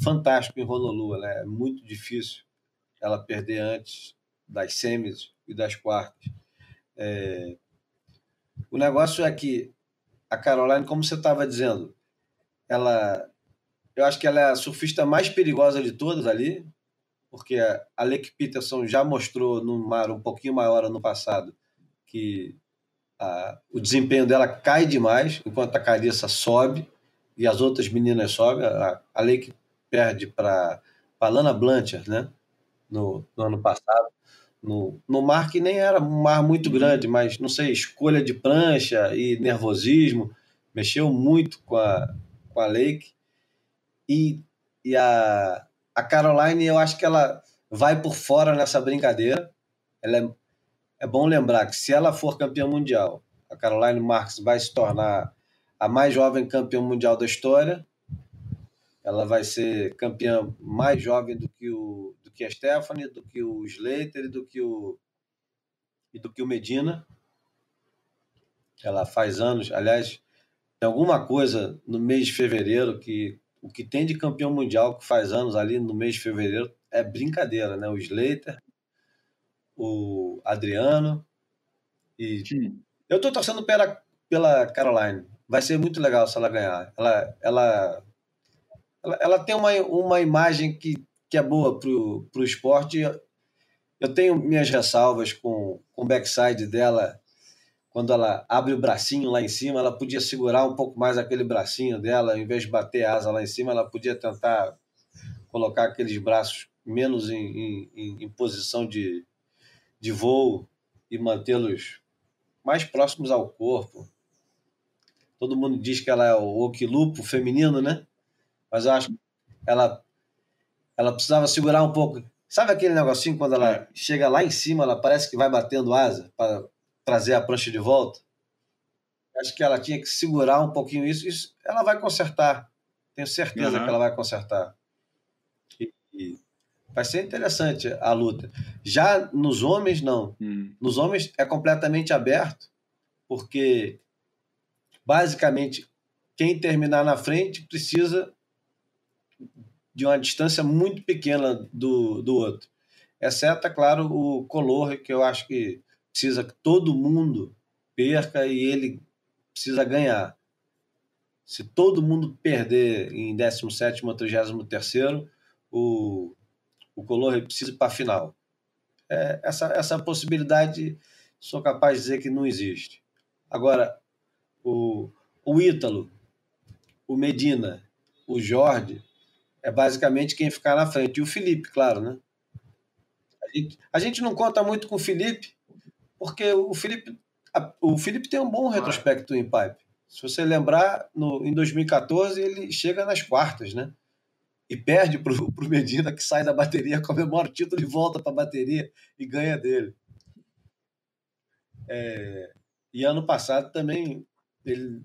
fantástico em Honolulu. Né? É muito difícil ela perder antes das semis e das quartas. É... O negócio é que a Caroline, como você estava dizendo, ela, eu acho que ela é a surfista mais perigosa de todas ali, porque a Lake Peterson já mostrou no mar um pouquinho maior ano passado que a, o desempenho dela cai demais, enquanto a Carissa sobe e as outras meninas sobem. A, a Lake perde para a Lana Blanchard, né? No, no, ano passado. No, no mar que nem era um mar muito grande, mas não sei, escolha de prancha e nervosismo mexeu muito com a, com a Lake. E, e a, a Caroline, eu acho que ela vai por fora nessa brincadeira. Ela é é bom lembrar que se ela for campeã mundial, a Caroline Marks vai se tornar a mais jovem campeã mundial da história. Ela vai ser campeã mais jovem do que o do que a Stephanie, do que o Slater e do que o e do que o Medina. Ela faz anos, aliás, tem alguma coisa no mês de fevereiro que o que tem de campeão mundial que faz anos ali no mês de fevereiro é brincadeira, né? O Slater, o Adriano. E Sim. eu estou torcendo pela, pela Caroline. Vai ser muito legal se ela ganhar. Ela, ela, ela, ela tem uma, uma imagem que, que é boa para o esporte. Eu tenho minhas ressalvas com, com o backside dela. Quando ela abre o bracinho lá em cima, ela podia segurar um pouco mais aquele bracinho dela, em vez de bater a asa lá em cima, ela podia tentar colocar aqueles braços menos em, em, em posição de, de voo e mantê-los mais próximos ao corpo. Todo mundo diz que ela é o oquilupo feminino, né? Mas eu acho que ela, ela precisava segurar um pouco. Sabe aquele negocinho quando ela é. chega lá em cima, ela parece que vai batendo asa para trazer a prancha de volta? Acho que ela tinha que segurar um pouquinho isso. Isso ela vai consertar. Tenho certeza uhum. que ela vai consertar. E, e Vai ser interessante a luta. Já nos homens, não. Hum. Nos homens é completamente aberto, porque basicamente quem terminar na frente precisa de uma distância muito pequena do, do outro. Exceto, é claro, o Color, que eu acho que precisa que todo mundo perca e ele precisa ganhar. Se todo mundo perder em 17 ou 33 o o Color precisa para a final. É, essa, essa possibilidade, sou capaz de dizer que não existe. Agora, o, o Ítalo, o Medina, o Jorge, é basicamente quem ficar na frente. E o Felipe, claro, né? A gente, a gente não conta muito com o Felipe, porque o Felipe, a, o Felipe tem um bom retrospecto em pipe. Se você lembrar, no, em 2014 ele chega nas quartas, né? e perde para o Medina, que sai da bateria, comemora o título e volta para a bateria e ganha dele. É, e ano passado também ele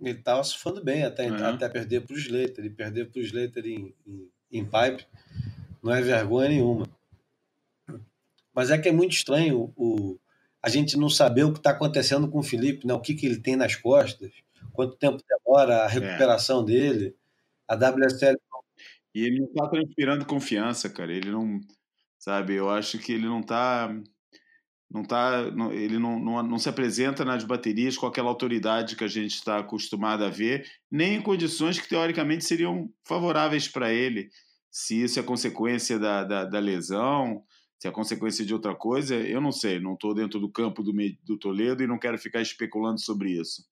estava surfando bem até, uhum. até perder para o Slater. E perder para o Slater em, em, em, pipe não é vergonha nenhuma. Mas é que é muito estranho o, a gente não saber o que está acontecendo com o Felipe, né? o que, que ele tem nas costas, quanto tempo demora a recuperação é. dele. A WSL E ele não tá transpirando confiança, cara. Ele não. Sabe, eu acho que ele não tá. Não tá. Não, ele não, não, não se apresenta nas baterias com aquela autoridade que a gente está acostumado a ver, nem em condições que teoricamente seriam favoráveis para ele. Se isso é consequência da, da, da, lesão, se é consequência de outra coisa, eu não sei. Não estou dentro do campo do, do Toledo e não quero ficar especulando sobre isso.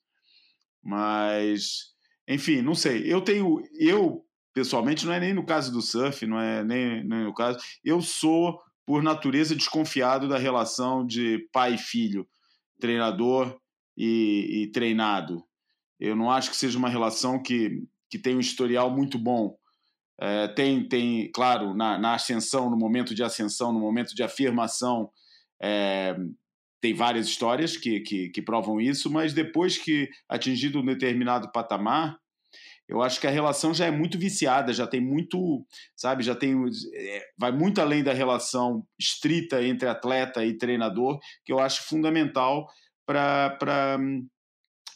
Mas, enfim, não sei. Eu tenho. Eu pessoalmente, não é nem no caso do surf, não é nem, nem no caso. Eu sou, por natureza, desconfiado da relação de pai e filho, treinador e, e treinado. Eu não acho que seja uma relação que, que tem um historial muito bom. É, tem, tem, claro, na, na ascensão, no momento de ascensão, no momento de afirmação, é, tem várias histórias que, que, que, provam isso, mas depois que atingido um determinado patamar, eu acho que a relação já é muito viciada, já tem muito, sabe, já tem é, vai muito além da relação estrita entre atleta e treinador, que eu acho fundamental para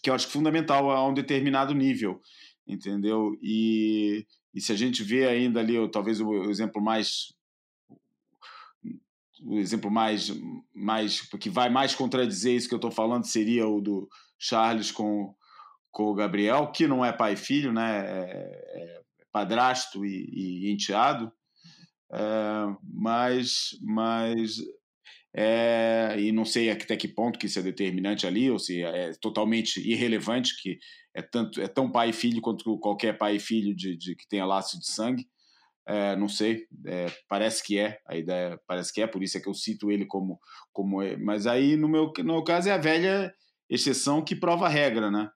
que eu acho fundamental a um determinado nível, entendeu? E, e se a gente vê ainda ali, talvez o, exemplo mais o exemplo mais mais que vai mais contradizer isso que eu estou falando seria o do Charles com com o Gabriel, que não é pai e filho, né? É, é padrasto e, e enteado, é, mas, mas é, e não sei até que ponto que isso é determinante ali, ou se é totalmente irrelevante, que é, tanto, é tão pai e filho quanto qualquer pai e filho de, de que tenha laço de sangue. É, não sei, é, parece que é, a ideia parece que é, por isso é que eu cito ele como. como é. Mas aí, no meu, no meu caso, é a velha exceção que prova a regra, né?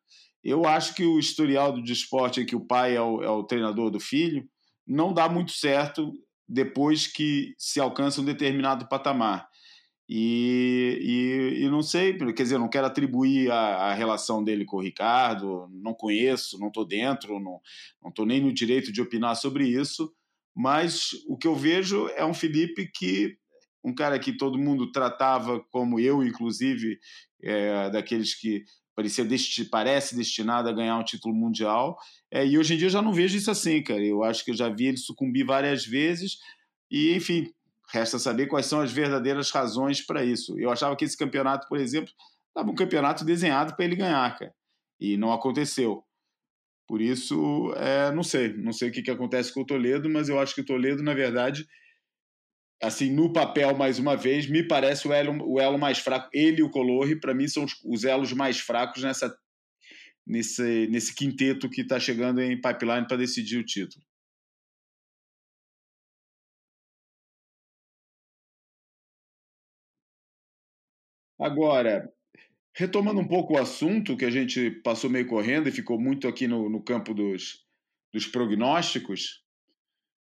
Eu acho que o historial do esporte em que o pai é o, é o treinador do filho não dá muito certo depois que se alcança um determinado patamar. E, e, e, não sei, quer dizer, não quero atribuir a, a, relação dele com o Ricardo, não conheço, não estou dentro, não estou nem no direito de opinar sobre isso, mas o que eu vejo é um Felipe que, um cara que todo mundo tratava como eu, inclusive, é, daqueles que parecia desti parece destinado a ganhar um título mundial. É, e hoje em dia eu já não vejo isso assim, cara. Eu acho que eu já vi ele sucumbir várias vezes. E, enfim, resta saber quais são as verdadeiras razões para isso. Eu achava que esse campeonato, por exemplo, estava um campeonato desenhado para ele ganhar, cara. E não aconteceu. Por isso, é, não sei. Não sei o que, que acontece com o Toledo, mas eu acho que o Toledo, na verdade, assim, no papel, mais uma vez, me parece o elo, o elo mais fraco. Ele e o Colorri, para mim, são os, os, elos mais fracos nessa, nesse, nesse quinteto que está chegando em pipeline para decidir o título. Agora, retomando um pouco o assunto que a gente passou meio correndo e ficou muito aqui no, no campo dos, dos prognósticos,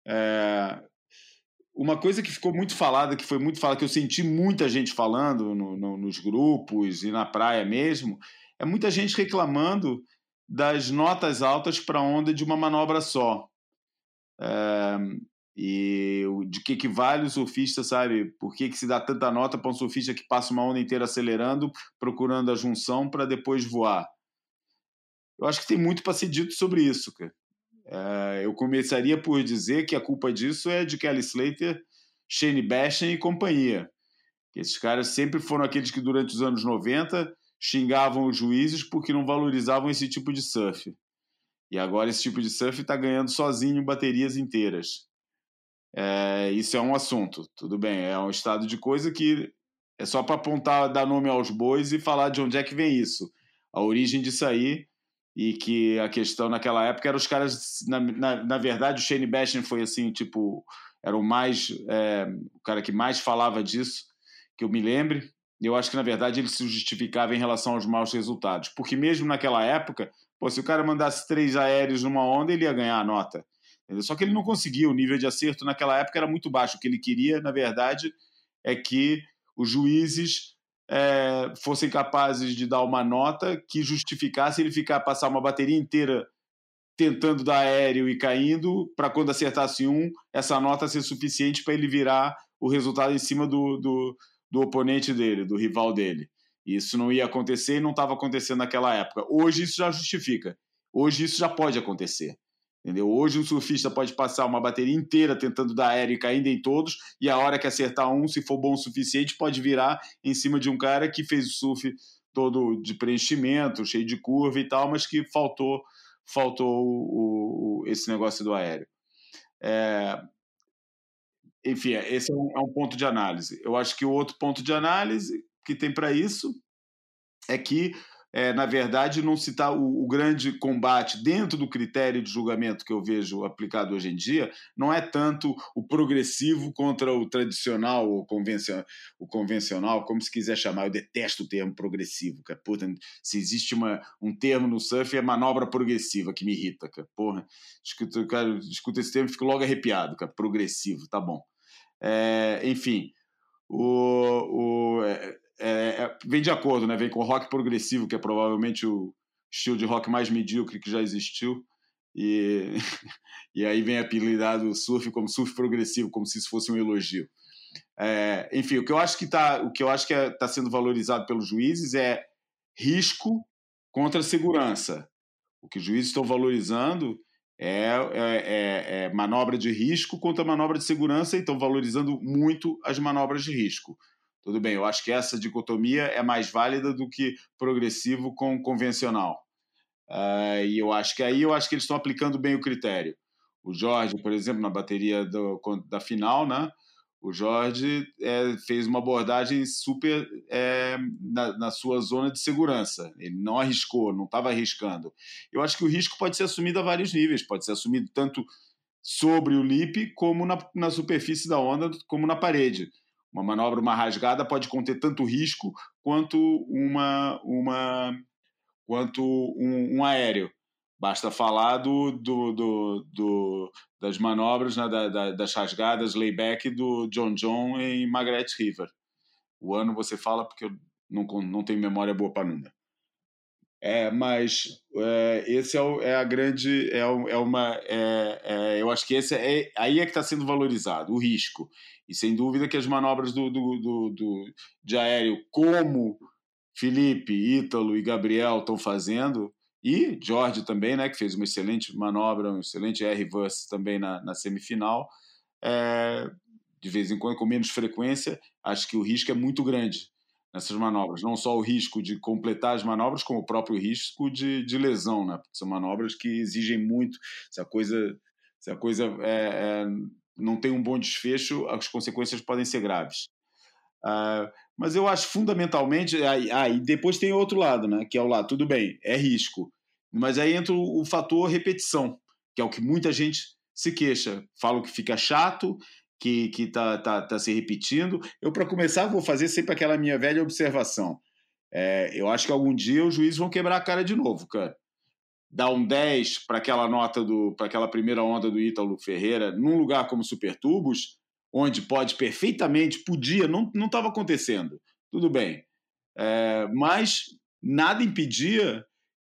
é, uma coisa que ficou muito falada, que foi muito falada, que eu senti muita gente falando no, no, nos grupos e na praia mesmo, é muita gente reclamando das notas altas para onda de uma manobra só. É, e de que, que vale o surfista, sabe? Por que, que se dá tanta nota para um surfista que passa uma onda inteira acelerando, procurando a junção para depois voar? Eu acho que tem muito para ser dito sobre isso, cara. É, eu começaria por dizer que a culpa disso é de Kelly Slater, Shane Bashan e companhia. Esses caras sempre foram aqueles que, durante os anos 90, xingavam os juízes porque não valorizavam esse tipo de surf. E agora esse tipo de surf está ganhando sozinho baterias inteiras. É, isso é um assunto, tudo bem, é um estado de coisa que é só para apontar, dar nome aos bois e falar de onde é que vem isso. A origem disso aí e que a questão naquela época era os caras, na, na, na verdade, o Shane Bashan foi assim, tipo, era o mais, é, o cara que mais falava disso, que eu me lembre. Eu acho que, na verdade, ele se justificava em relação aos maus resultados, porque mesmo naquela época, pô, se o cara mandasse três aéreos numa onda, ele ia ganhar a nota. Só que ele não conseguia, o nível de acerto naquela época era muito baixo. O que ele queria, na verdade, é que os juízes é, fossem capazes de dar uma nota que justificasse ele ficar passar uma bateria inteira tentando dar aéreo e caindo, para quando acertasse um, essa nota ser suficiente para ele virar o resultado em cima do, do, do oponente dele, do rival dele. Isso não ia acontecer e não estava acontecendo naquela época. Hoje isso já justifica. Hoje isso já pode acontecer. Entendeu? Hoje um surfista pode passar uma bateria inteira tentando dar aéreo e caindo em todos, e a hora que acertar um, se for bom o suficiente, pode virar em cima de um cara que fez o surf todo de preenchimento, cheio de curva e tal, mas que faltou faltou o, o, esse negócio do aéreo. É, enfim, esse é um, é um ponto de análise. Eu acho que o outro ponto de análise que tem para isso é que é, na verdade, não citar o, o, grande combate dentro do critério de julgamento que eu vejo aplicado hoje em dia, não é tanto o progressivo contra o tradicional ou convencional, o convencional, como se quiser chamar. Eu detesto o termo progressivo, cara. Se existe uma, um termo no surf, é manobra progressiva que me irrita, cara. Porra, escuta, cara, escuta esse termo e fico logo arrepiado, cara. Progressivo, tá bom. É, enfim, o, o, é, é, é, vem de acordo, né? Vem com rock progressivo, que é provavelmente o estilo de rock mais medíocre que já existiu. E, e aí vem apelidado surf como surf progressivo, como se isso fosse um elogio. É, enfim, o que eu acho que está, o que eu acho que está é, sendo valorizado pelos juízes é risco contra segurança. O que os juízes estão valorizando é, é, é manobra de risco contra manobra de segurança e estão valorizando muito as manobras de risco. Tudo bem, eu acho que essa dicotomia é mais válida do que progressivo com convencional. Uh, e eu acho que aí eu acho que eles estão aplicando bem o critério. O Jorge, por exemplo, na bateria do, da final, né? O Jorge é, fez uma abordagem super é, na, na, sua zona de segurança. Ele não arriscou, não estava arriscando. Eu acho que o risco pode ser assumido a vários níveis. Pode ser assumido tanto sobre o lip, como na, na superfície da onda, como na parede. Uma manobra, uma rasgada pode conter tanto risco quanto uma, uma quanto um, um aéreo. Basta falar do, do, do, do das manobras, né, da, da, das rasgadas layback do John John em Margaret River. O ano você fala porque eu não, não tenho memória boa para número. É, mas é, esse é, o, é, a grande é, é uma é, é, eu acho que esse é aí é que está sendo valorizado o risco. E sem dúvida que as manobras do, do, do, do de aéreo como Felipe, Ítalo e Gabriel estão fazendo e Jorge também, né, que fez uma excelente manobra, um excelente R-verse também na, na semifinal, é, de vez em quando com menos frequência, acho que o risco é muito grande nessas manobras. Não só o risco de completar as manobras, como o próprio risco de, de lesão, né? São manobras que exigem muito. Se a coisa, se a coisa é, é, não tem um bom desfecho, as consequências podem ser graves. Uh, mas eu acho fundamentalmente. Aí, aí depois tem outro lado, né? Que é o lado, tudo bem, é risco. Mas aí entra o, fator repetição, que é o que muita gente se queixa. Falam que fica chato, que que tá, tá, tá se repetindo. Eu, para começar, vou fazer sempre aquela minha velha observação. É, eu acho que algum dia os juízes vão quebrar a cara de novo, cara. Dar um 10 para aquela nota do para aquela primeira onda do Ítalo Ferreira num lugar como Super Tubos, onde pode perfeitamente, podia, não estava acontecendo. Tudo bem. É, mas nada impedia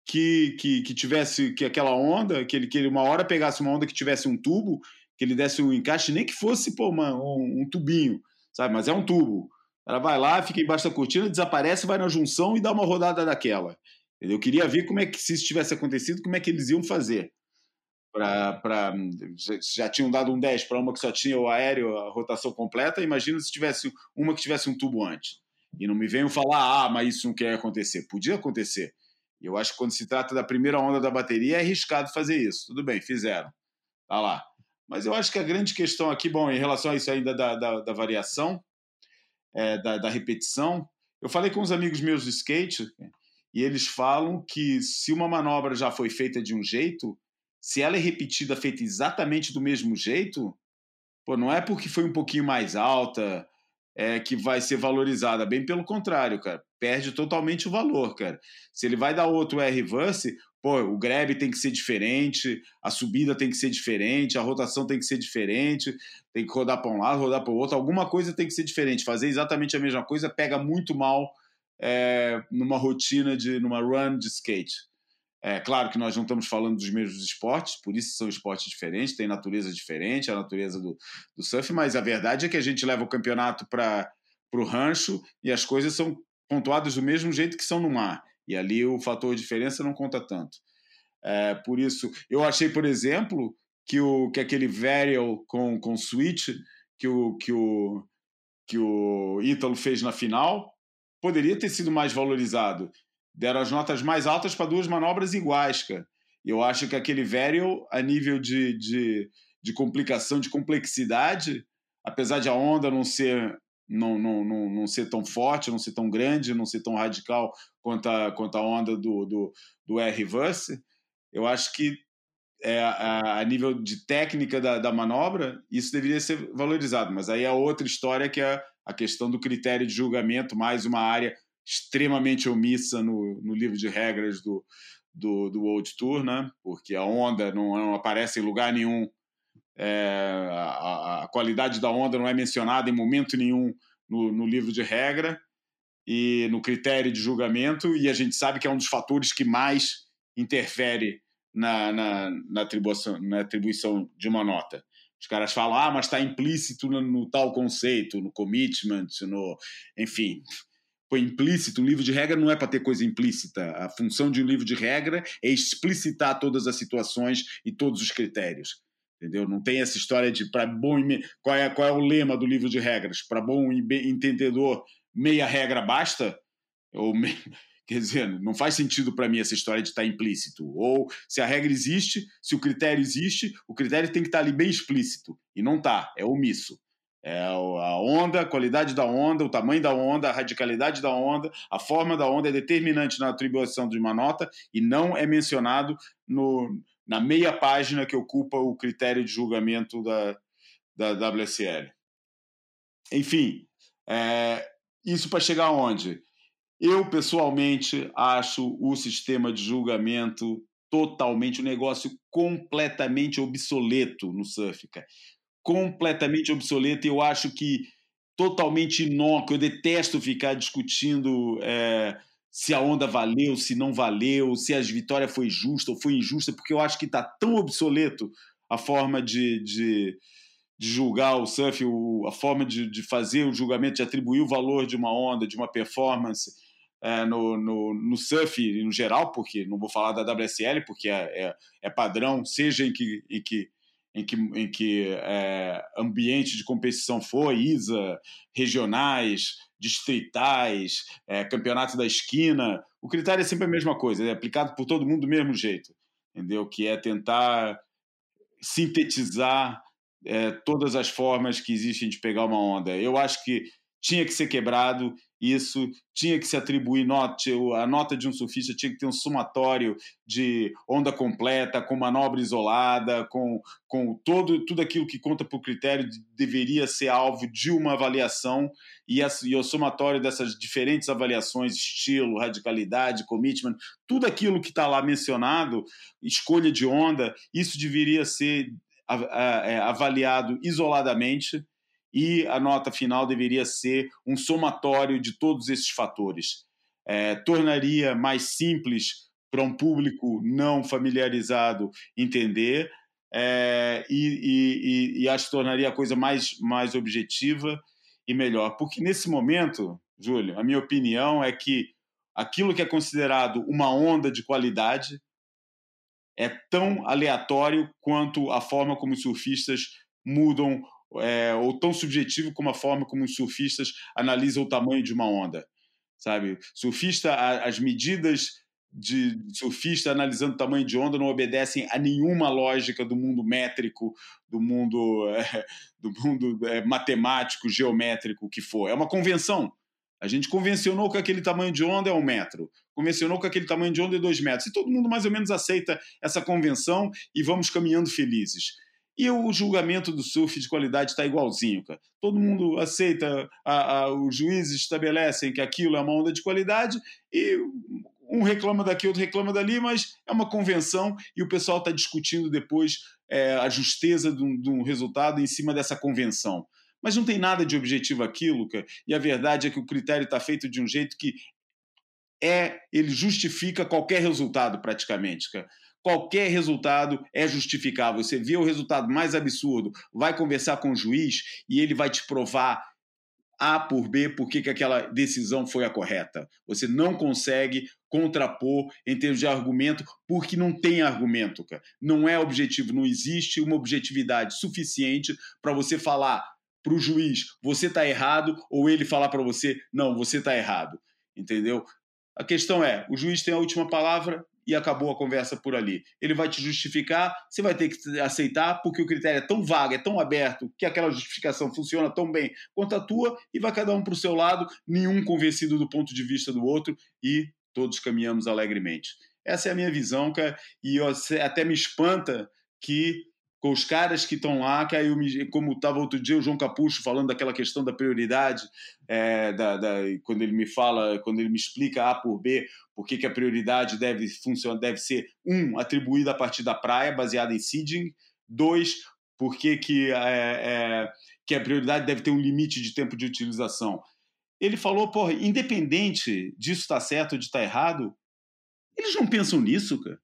que, que, que, tivesse que aquela onda, que ele, que ele uma hora pegasse uma onda que tivesse um tubo que ele desse um encaixe, nem que fosse pô, uma, um, um, tubinho, sabe? Mas é um tubo. Ela vai lá, fica embaixo da cortina, desaparece, vai na junção e dá uma rodada daquela. Eu queria ver como é que, se isso tivesse acontecido, como é que eles iam fazer. Pra, pra, já tinham dado um 10 para uma que só tinha o aéreo, a rotação completa. Imagina se tivesse uma que tivesse um tubo antes. E não me venham falar, ah, mas isso não quer acontecer. Podia acontecer. E eu acho que quando se trata da primeira onda da bateria, é arriscado fazer isso. Tudo bem, fizeram. Tá lá. Mas eu acho que a grande questão aqui, bom, em relação a isso ainda da, da, da variação, é, da, da, repetição, eu falei com uns amigos meus de skate e eles falam que se uma manobra já foi feita de um jeito, se ela é repetida, feita exatamente do mesmo jeito, pô, não é porque foi um pouquinho mais alta é, que vai ser valorizada, bem pelo contrário, cara, perde totalmente o valor, cara. Se ele vai dar outro R-verse, pô, o grab tem que ser diferente, a subida tem que ser diferente, a rotação tem que ser diferente, tem que rodar para um lado, rodar para o outro, alguma coisa tem que ser diferente. Fazer exatamente a mesma coisa pega muito mal é, numa rotina de, numa run de skate. É claro que nós não estamos falando dos mesmos esportes, por isso são esportes diferentes, tem natureza diferente, a natureza do, do surf, mas a verdade é que a gente leva o campeonato para o rancho e as coisas são pontuadas do mesmo jeito que são no mar. E ali o fator diferença não conta tanto. É, por isso, eu achei, por exemplo, que, o, que aquele varial com, com switch que o, que, o, que o Ítalo fez na final poderia ter sido mais valorizado. Deram as notas mais altas para duas manobras iguais, cara. Eu acho que aquele varial, a nível de, de, de complicação, de complexidade, apesar de a onda não ser não, não, não, não ser tão forte, não ser tão grande, não ser tão radical quanto a, quanto a onda do, do, do R-Reverse, eu acho que é, a, a, nível de técnica da, da, manobra, isso deveria ser valorizado. Mas aí é outra história que é a questão do critério de julgamento, mais uma área extremamente omissa no, no livro de regras do, do, do World Tour, né? porque a onda não, não aparece em lugar nenhum, é, a, a, qualidade da onda não é mencionada em momento nenhum no, no livro de regra e no critério de julgamento, e a gente sabe que é um dos fatores que mais interfere na, na, na, atribuição, na atribuição de uma nota. Os caras falam, ah, mas está implícito no, no, tal conceito, no commitment, no. Enfim. Foi implícito. Um livro de regra não é para ter coisa implícita. A função de um livro de regra é explicitar todas as situações e todos os critérios. Entendeu? Não tem essa história de para bom qual é qual é o lema do livro de regras? Para bom entendedor, meia regra basta? Ou me... Quer dizer, não faz sentido para mim essa história de estar tá implícito. Ou se a regra existe, se o critério existe, o critério tem que estar tá ali bem explícito. E não está, é omisso. É a onda, a qualidade da onda, o tamanho da onda, a radicalidade da onda, a forma da onda é determinante na atribuição de uma nota e não é mencionado no, na meia página que ocupa o critério de julgamento da, da WSL. Enfim, é, isso para chegar aonde? Eu, pessoalmente, acho o sistema de julgamento totalmente um negócio completamente obsoleto no surf, cara. Completamente obsoleto. Eu acho que totalmente inócuo. Eu detesto ficar discutindo é, se a onda valeu, se não valeu, se a vitória foi justa ou foi injusta, porque eu acho que está tão obsoleto a forma de, de, de julgar o surf, o, a forma de, de fazer o julgamento, de atribuir o valor de uma onda, de uma performance é, no, no, no, surf no geral, porque não vou falar da WSL, porque é, é, é padrão, seja em que, em que, em que, em que é, ambiente de competição for, ISA, regionais, distritais, é, campeonato da esquina, o critério é sempre a mesma coisa, é aplicado por todo mundo do mesmo jeito, entendeu? Que é tentar sintetizar é, todas as formas que existem de pegar uma onda. Eu acho que tinha que ser quebrado isso tinha que se atribuir nota, a nota de um surfista tinha que ter um somatório de onda completa, com manobra isolada, com, com todo, tudo aquilo que conta para o critério deveria ser alvo de uma avaliação. E, a, e o somatório dessas diferentes avaliações, estilo, radicalidade, commitment, tudo aquilo que está lá mencionado, escolha de onda, isso deveria ser é, avaliado isoladamente e a nota final deveria ser um somatório de todos esses fatores. É, tornaria mais simples para um público não familiarizado entender é, e, e, e, acho que tornaria a coisa mais, mais objetiva e melhor. Porque nesse momento, Júlio, a minha opinião é que aquilo que é considerado uma onda de qualidade é tão aleatório quanto a forma como os surfistas mudam é, ou tão subjetivo como a forma como os surfistas analisam o tamanho de uma onda, sabe? Surfista, as medidas de surfista analisando o tamanho de onda não obedecem a nenhuma lógica do mundo métrico, do mundo, é, do mundo é, matemático, geométrico que for. É uma convenção. A gente convencionou que aquele tamanho de onda é um metro, convencionou que aquele tamanho de onda é dois metros, e todo mundo mais ou menos aceita essa convenção e vamos caminhando felizes. E o julgamento do surf de qualidade está igualzinho, cara. Todo mundo aceita, a, a, os juízes estabelecem que aquilo é uma onda de qualidade e um reclama daqui, outro reclama dali, mas é uma convenção e o pessoal está discutindo depois é, a justeza de um, de um resultado em cima dessa convenção. Mas não tem nada de objetivo aquilo, cara. E a verdade é que o critério está feito de um jeito que é, ele justifica qualquer resultado praticamente, cara qualquer resultado é justificável. Você vê o resultado mais absurdo, vai conversar com o juiz e ele vai te provar A por B, por que, que aquela decisão foi a correta. Você não consegue contrapor em termos de argumento, porque não tem argumento, cara. Não é objetivo, não existe uma objetividade suficiente para você falar para o juiz, você está errado, ou ele falar para você, não, você está errado. Entendeu? A questão é, o juiz tem a última palavra e acabou a conversa por ali. Ele vai te justificar, você vai ter que aceitar, porque o critério é tão vago, é tão aberto, que aquela justificação funciona tão bem quanto a tua, e vai cada um para o seu lado, nenhum convencido do ponto de vista do outro, e todos caminhamos alegremente. Essa é a minha visão, cara, e até me espanta que com os caras que estão lá, que aí eu me, como estava outro dia o João Capucho falando daquela questão da prioridade, é, da, da, quando ele me fala, quando ele me explica A por B, por que, a prioridade deve funcionar, deve ser um, atribuída a partir da praia, baseada em seeding, dois, por que, que, é, é, que a prioridade deve ter um limite de tempo de utilização. Ele falou, porra, independente disso estar tá certo ou de estar tá errado, eles não pensam nisso, cara.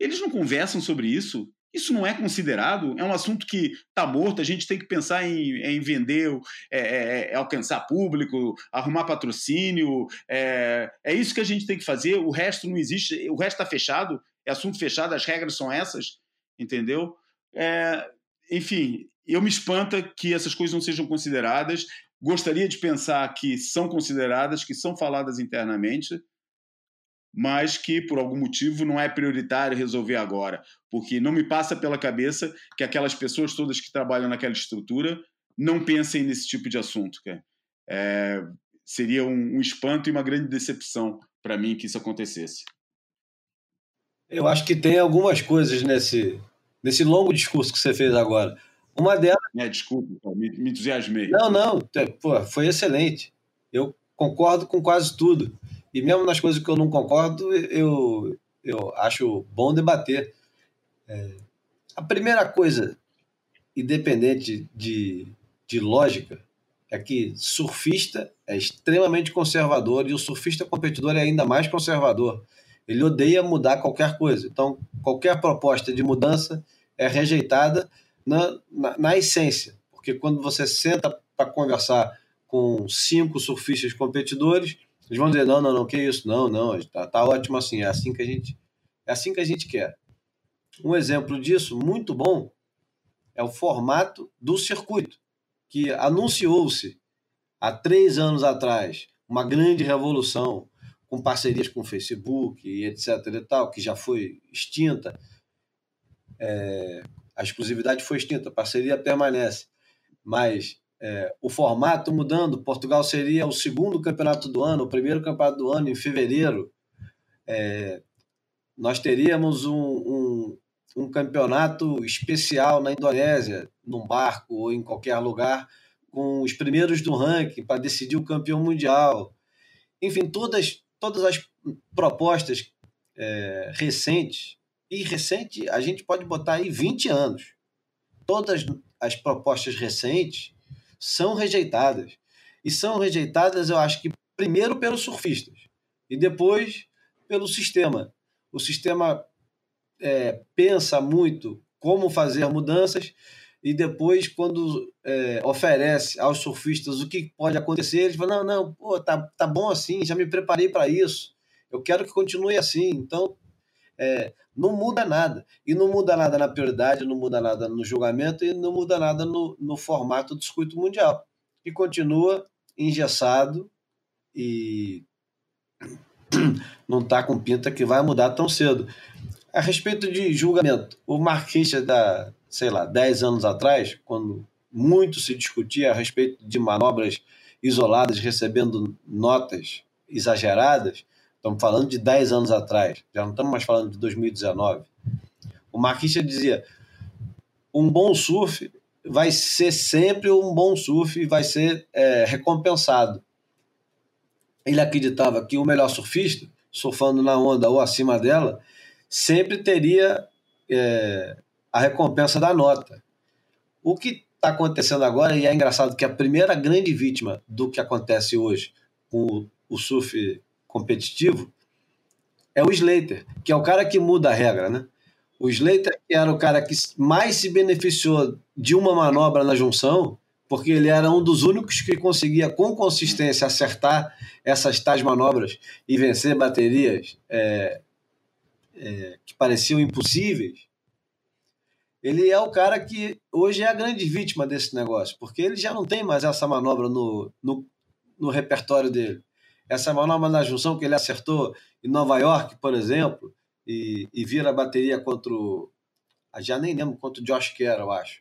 Eles não conversam sobre isso. Isso não é considerado, é um assunto que está morto, a gente tem que pensar em, em vender, é, é, é, alcançar público, arrumar patrocínio, é, é isso que a gente tem que fazer, o resto não existe, o resto está fechado, é assunto fechado, as regras são essas, entendeu? É, enfim, eu me espanta que essas coisas não sejam consideradas, gostaria de pensar que são consideradas, que são faladas internamente, mas que por algum motivo não é prioritário resolver agora, porque não me passa pela cabeça que aquelas pessoas todas que trabalham naquela estrutura não pensem nesse tipo de assunto. É, seria um, um espanto e uma grande decepção para mim que isso acontecesse. Eu acho que tem algumas coisas nesse, nesse longo discurso que você fez agora. Uma delas. É, desculpa, me, me entusiasmei. Não, não, pô, foi excelente. Eu concordo com quase tudo. E mesmo nas coisas que eu não concordo, eu, eu acho bom debater. É, a primeira coisa, independente de, de lógica, é que surfista é extremamente conservador e o surfista competidor é ainda mais conservador. Ele odeia mudar qualquer coisa. Então, qualquer proposta de mudança é rejeitada na, na, na essência. Porque quando você senta para conversar com cinco surfistas competidores, eles vão dizer, não, não, não, que isso, não, não, tá, tá ótimo assim, é assim que a gente, é assim que a gente quer. Um exemplo disso, muito bom, é o formato do circuito, que anunciou-se há três anos atrás uma grande revolução com parcerias com o Facebook e etc e tal, que já foi extinta. É, a exclusividade foi extinta, a parceria permanece. Mas é, o formato mudando, Portugal seria o segundo campeonato do ano, o primeiro campeonato do ano em fevereiro. É, nós teríamos um, um, um, campeonato especial na Indonésia, num barco ou em qualquer lugar, com os primeiros do ranking para decidir o campeão mundial. Enfim, todas, todas as propostas é, recentes, e recente a gente pode botar aí 20 anos. Todas as propostas recentes são rejeitadas. E são rejeitadas, eu acho que primeiro pelos surfistas e depois pelo sistema. O sistema é, pensa muito como fazer mudanças e depois, quando é, oferece aos surfistas o que pode acontecer, eles falam: não, não, pô, tá, tá bom assim, já me preparei para isso, eu quero que continue assim. Então, é, não muda nada. E não muda nada na prioridade, não muda nada no julgamento e não muda nada no, no formato do circuito mundial. E continua engessado e não está com pinta que vai mudar tão cedo. A respeito de julgamento, o Marquinhos da, sei lá, 10 anos atrás, quando muito se discutia a respeito de manobras isoladas recebendo notas exageradas, Estamos falando de 10 anos atrás, já não estamos mais falando de 2019. O Marquinhos dizia: um bom surf vai ser sempre um bom surf e vai ser é, recompensado. Ele acreditava que o melhor surfista, surfando na onda ou acima dela, sempre teria é, a recompensa da nota. O que está acontecendo agora, e é engraçado que a primeira grande vítima do que acontece hoje com o surf competitivo é o Slater, que é o cara que muda a regra, né? O Slater era o cara que mais se beneficiou de uma manobra na junção, porque ele era um dos únicos que conseguia, com consistência, acertar essas tais manobras e vencer baterias é, é, que pareciam impossíveis. Ele é o cara que hoje é a grande vítima desse negócio, porque ele já não tem mais essa manobra no, no, no repertório dele. Essa manobra na junção que ele acertou em Nova York, por exemplo, e, e vira a bateria contra o. Já nem lembro contra o Josh Kerr, eu acho.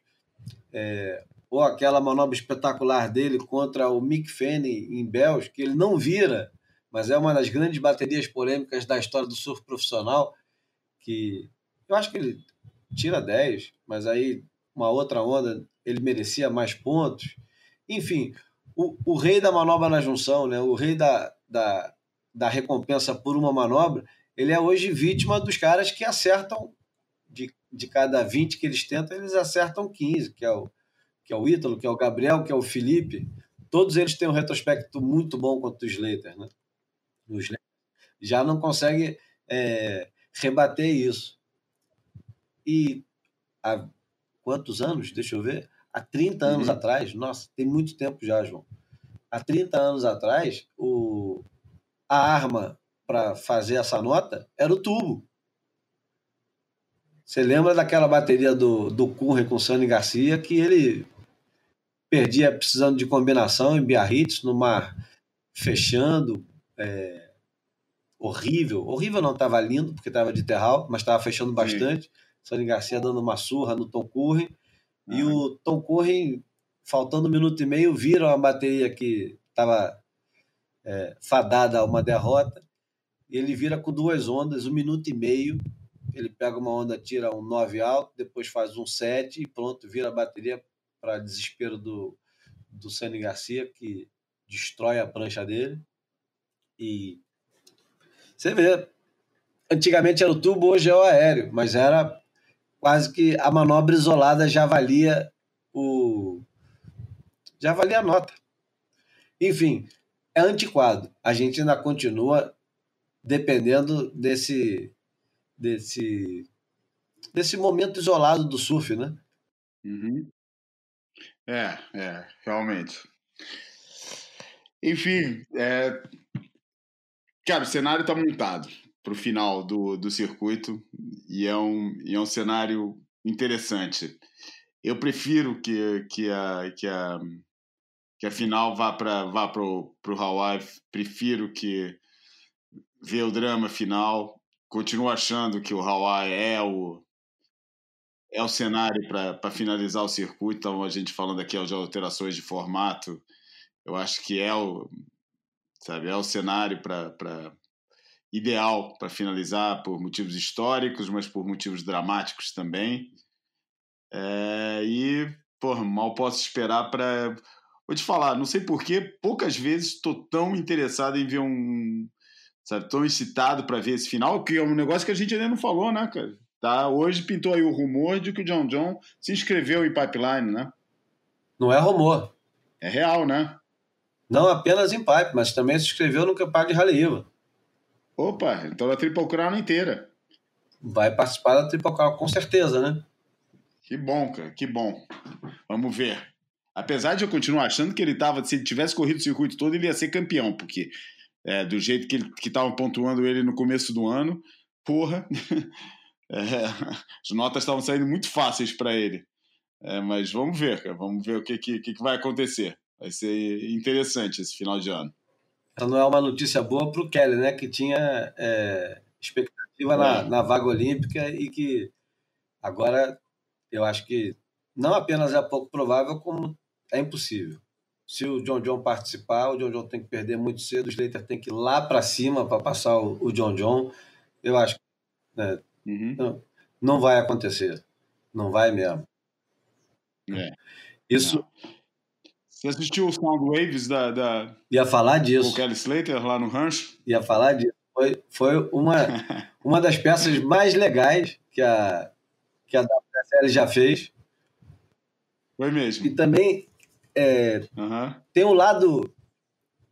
É, ou aquela manobra espetacular dele contra o Mick Fanning em Bells, que ele não vira, mas é uma das grandes baterias polêmicas da história do surf profissional, que eu acho que ele tira 10, mas aí uma outra onda ele merecia mais pontos. Enfim, o, o rei da manobra na junção, né? o rei da, da, da recompensa por uma manobra, ele é hoje vítima dos caras que acertam, de, de cada 20 que eles tentam, eles acertam 15, que é o, que é o Ítalo, que é o Gabriel, que é o Felipe. Todos eles têm um retrospecto muito bom contra o Slater. Né? O Slater já não consegue é, rebater isso. E há quantos anos? Deixa eu ver. Há 30 anos Uhum. atrás, nossa, tem muito tempo já, João. Há 30 anos atrás, o, a arma para fazer essa nota era o tubo. Você lembra daquela bateria do, do Curry com o Sani Garcia que ele perdia precisando de combinação em Biarritz, no mar fechando, é, horrível. Horrível não, estava lindo, porque estava de terral, mas estava fechando bastante. Sani Garcia dando uma surra no Tom Curry. E o Tom Curry, faltando um minuto e meio, vira uma bateria que estava é, fadada a uma derrota. Ele vira com duas ondas, um minuto e meio. Ele pega uma onda, tira um 9 alto, depois faz um 7 e pronto, vira a bateria para desespero do, do Sani Garcia, que destrói a prancha dele. E você vê, antigamente era o tubo, hoje é o aéreo, mas era quase que a manobra isolada já valia o já valia a nota. Enfim, é antiquado. A gente ainda continua dependendo desse desse desse momento isolado do surf, né? Uhum. É, é, realmente. Enfim, é... cara, o cenário está montado para o final do, do circuito e é, um, e é um cenário interessante. Eu prefiro que, que, a, que, a, que a final vá para vá o Hawaii, prefiro que ver o drama final. Continuo achando que o Hawaii é o, é o cenário para finalizar o circuito. Então, a gente falando aqui de alterações de formato, eu acho que é o, sabe, é o cenário para ideal para finalizar por motivos históricos, mas por motivos dramáticos também. É, e, porra, mal posso esperar para. Vou te falar, não sei porquê, poucas vezes estou tão interessado em ver um. Sabe, tão excitado para ver esse final, que é um negócio que a gente ainda não falou, né, cara? Tá? Hoje pintou aí o rumor de que o John John se inscreveu em pipeline, né? Não é rumor. É real, né? Não apenas em pipe, mas também se inscreveu no campeonato de Rally Iva. Opa, então da Triple Crown inteira. Vai participar da Triple Crown, com certeza, né? Que bom, cara, que bom. Vamos ver. Apesar de eu continuar achando que ele tava, se ele tivesse corrido o circuito todo, ele ia ser campeão, porque é, do jeito que estavam pontuando ele no começo do ano, porra, é, as notas estavam saindo muito fáceis para ele. É, mas vamos ver, cara, vamos ver o que, que, que vai acontecer. Vai ser interessante esse final de ano. Essa não é uma notícia boa para o Kelly, né? Que tinha é, expectativa na, na vaga olímpica e que agora eu acho que não apenas é pouco provável, como é impossível. Se o John John participar, o John John tem que perder muito cedo, o Slater tem que ir lá para cima para passar o, o, John John. Eu acho que né, uhum. não, não vai acontecer. Não vai mesmo. É. Isso. Não. Você assistiu o Sound Waves da, da. Ia falar disso. O Kelly Slater lá no rancho? Ia falar disso. Foi, foi uma, uma das peças mais legais que a, que a WSL já fez. Foi mesmo. E também é, uhum. tem um lado.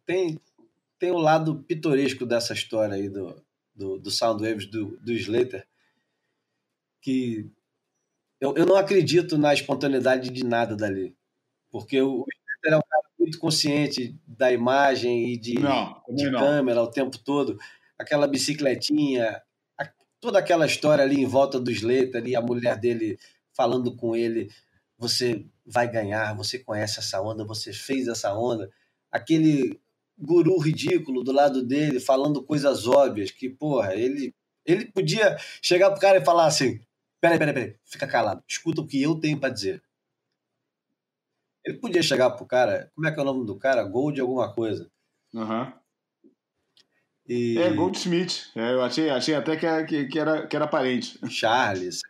Tem, tem um lado pitoresco dessa história aí do, do, do Sound Waves do, do Slater. Que eu, eu não acredito na espontaneidade de nada dali. Porque o É um cara muito consciente da imagem e de, Não, de não. câmera o tempo todo. Aquela bicicletinha, a- toda aquela história ali em volta do Slater e a mulher dele falando com ele: você vai ganhar, você conhece essa onda, você fez essa onda. Aquele guru ridículo do lado dele falando coisas óbvias que, porra, ele, ele podia chegar pro cara e falar assim: peraí, peraí, peraí, fica calado, escuta o que eu tenho para dizer. Ele podia chegar pro cara, como é que é o nome do cara? Gold alguma coisa. Aham. E É, Goldsmith. É, eu achei, achei até que era, que, que era, que era parente. Charles,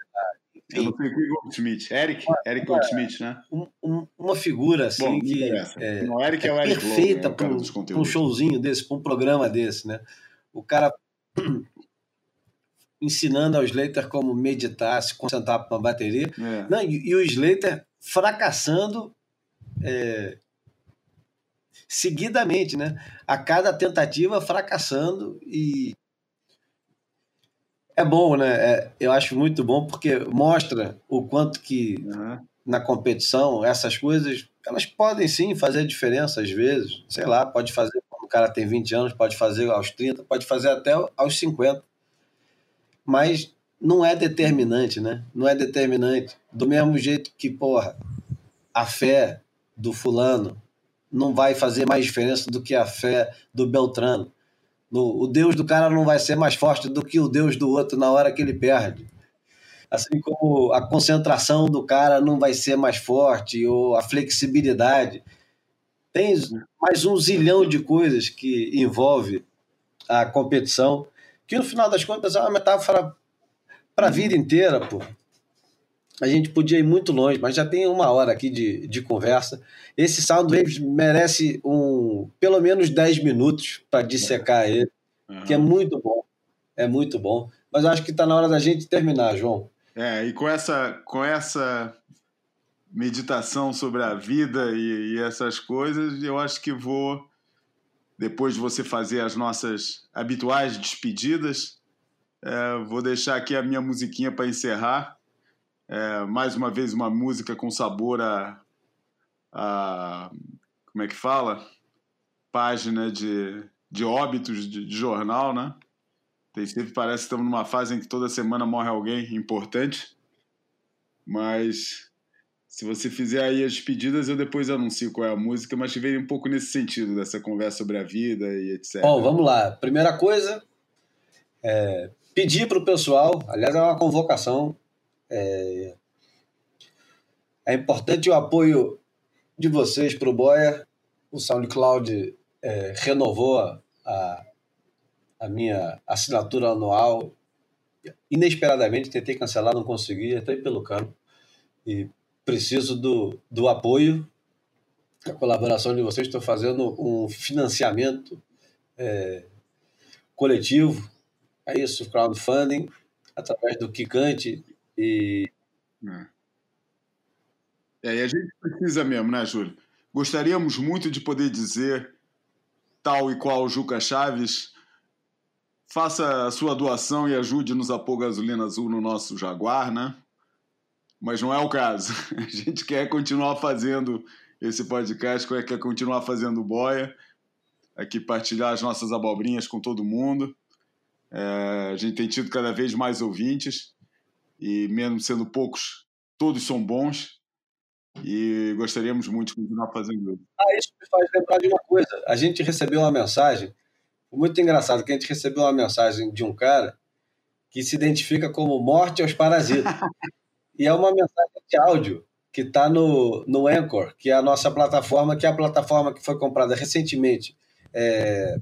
Eu não sei que Goldsmith. Eric? Eric Goldsmith, né? um- um- uma figura assim Bom, que é, não, Eric é, é o Eric perfeita é para um, um showzinho desse, para um programa desse, né? O cara ensinando ao Slater como meditar, se concentrar para uma bateria. É. Não, e, e o Slater fracassando é, seguidamente, né? A cada tentativa fracassando e é bom, né? É, eu acho muito bom porque mostra o quanto que Aham. na competição essas coisas elas podem sim fazer diferença às vezes. Sei lá, pode fazer quando o cara tem 20 anos, pode fazer aos 30, pode fazer até aos 50. Mas não é determinante, né? Não é determinante. Do mesmo jeito que, porra, a fé do fulano não vai fazer mais diferença do que a fé do Beltrano. No- o Deus do cara não vai ser mais forte do que o Deus do outro na hora que ele perde. Assim como a concentração do cara não vai ser mais forte, ou a flexibilidade. Tem mais um zilhão de coisas que envolve a competição, que no final das contas é uma metáfora para a vida inteira, pô. A gente podia ir muito longe, mas já tem uma hora aqui de, de conversa. Esse Soundwaves merece um pelo menos 10 minutos para dissecar ele, Aham. que é muito bom. É muito bom. Mas acho que está na hora da gente terminar, João. É, e com essa, com essa meditação sobre a vida e, e essas coisas, eu acho que vou, depois de você fazer as nossas habituais despedidas, é, vou deixar aqui a minha musiquinha para encerrar. É, mais uma vez, uma música com sabor a, a. Como é que fala? Página de, de óbitos de, de jornal, né? Tem sempre parece que estamos numa fase em que toda semana morre alguém importante. Mas se você fizer aí as despedidas, eu depois anuncio qual é a música, mas veio um pouco nesse sentido, dessa conversa sobre a vida e etc. Bom, vamos lá. Primeira coisa, é, pedir para o pessoal, aliás, é uma convocação. É, é importante o apoio de vocês para o Boia. O SoundCloud é, renovou a, a minha assinatura anual. Inesperadamente, tentei cancelar, não consegui, até pelo cano. E preciso do, do apoio, da colaboração de vocês. Estou fazendo um financiamento é, coletivo, é isso, crowdfunding, através do Kikante e É, e a gente precisa mesmo, né, Júlio? Gostaríamos muito de poder dizer, tal e qual Juca Chaves, faça a sua doação e ajude-nos a pôr gasolina azul no nosso Jaguar, né? Mas não é o caso. A gente quer continuar fazendo esse podcast, quer continuar fazendo boia, aqui partilhar as nossas abobrinhas com todo mundo. É, a gente tem tido cada vez mais ouvintes e mesmo sendo poucos, todos são bons e gostaríamos muito de continuar fazendo isso. Ah, isso me faz lembrar de uma coisa. A gente recebeu uma mensagem, muito engraçado, que a gente recebeu uma mensagem de um cara que se identifica como morte aos parasitas. e é uma mensagem de áudio que está no, no Anchor, que é a nossa plataforma, que é a plataforma que foi comprada recentemente é,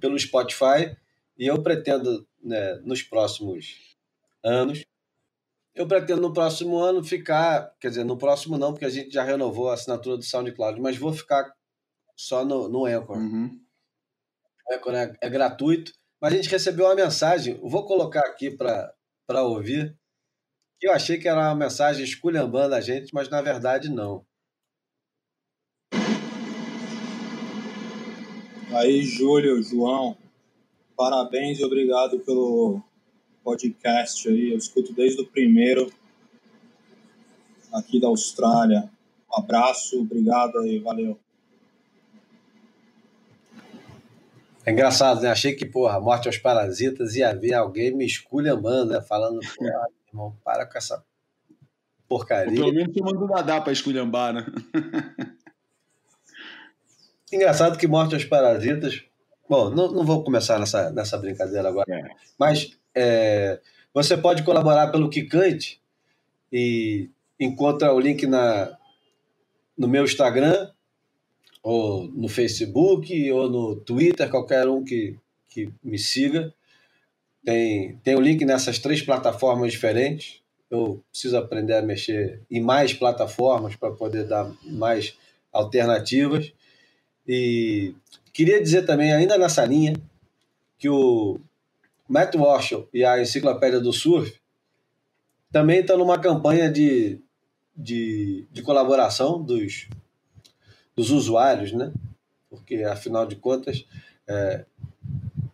pelo Spotify, e eu pretendo, né, nos próximos anos, eu pretendo no próximo ano ficar, quer dizer, no próximo não, porque a gente já renovou a assinatura do SoundCloud, mas vou ficar só no, no Anchor. Uhum. O Anchor é, é gratuito, mas a gente recebeu uma mensagem, vou colocar aqui para ouvir, que eu achei que era uma mensagem esculhambando a gente, mas na verdade não. Aí, Júlio, João, parabéns e obrigado pelo podcast aí. Eu escuto desde o primeiro aqui da Austrália. Um abraço, obrigado aí, valeu. É engraçado, né? Achei que, porra, morte aos parasitas ia ver alguém me esculhambando, né? Falando, porra, irmão, para com essa porcaria. Pelo menos chamando o Dadá pra esculhambar, né? Engraçado que morte aos parasitas. Bom, não, não vou começar nessa, nessa brincadeira agora. É. Mas é, você pode colaborar pelo Kikante e encontra o link na, no meu Instagram, ou no Facebook, ou no Twitter, qualquer um que, que me siga. Tem, tem o link nessas três plataformas diferentes. Eu preciso aprender a mexer em mais plataformas para poder dar mais alternativas. E queria dizer também, ainda nessa linha, que o Matt Walsh e a Enciclopédia do Surf também estão numa campanha de, de, de colaboração dos, dos usuários, né? Porque, afinal de contas, é,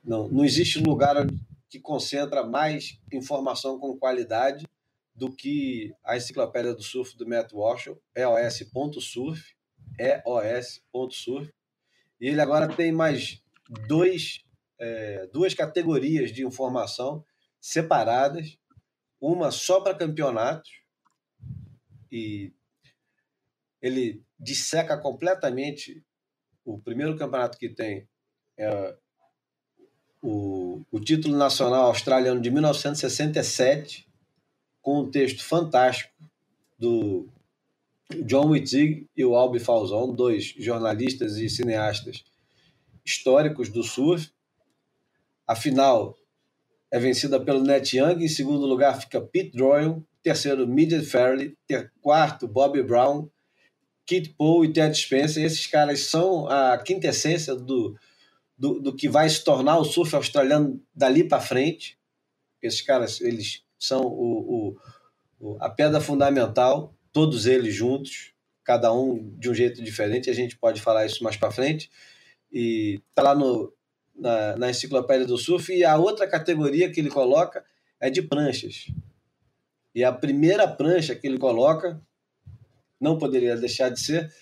não, não existe lugar que concentra mais informação com qualidade do que a Enciclopédia do Surf do Matt Walsh, EOS.surf, EOS.surf. E ele agora tem mais dois, é, duas categorias de informação separadas, uma só para campeonatos, e ele disseca completamente o primeiro campeonato que tem é o, o título nacional australiano de 1967, com um texto fantástico do John Wittig e o Albi Falzon, dois jornalistas e cineastas históricos do surf. A final é vencida pelo Net Young, em segundo lugar fica Pete Doyle, terceiro Midget Fairley, ter, quarto Bobby Brown, Kit Poe e Ted Spencer. Esses caras são a quintessência do, do, do que vai se tornar o surf australiano dali para frente. Esses caras, eles são o, o, a pedra fundamental, todos eles juntos, cada um de um jeito diferente. A gente pode falar isso mais para frente. E está lá no, na, na enciclopédia do surf. E a outra categoria que ele coloca é de pranchas. E a primeira prancha que ele coloca, não poderia deixar de ser,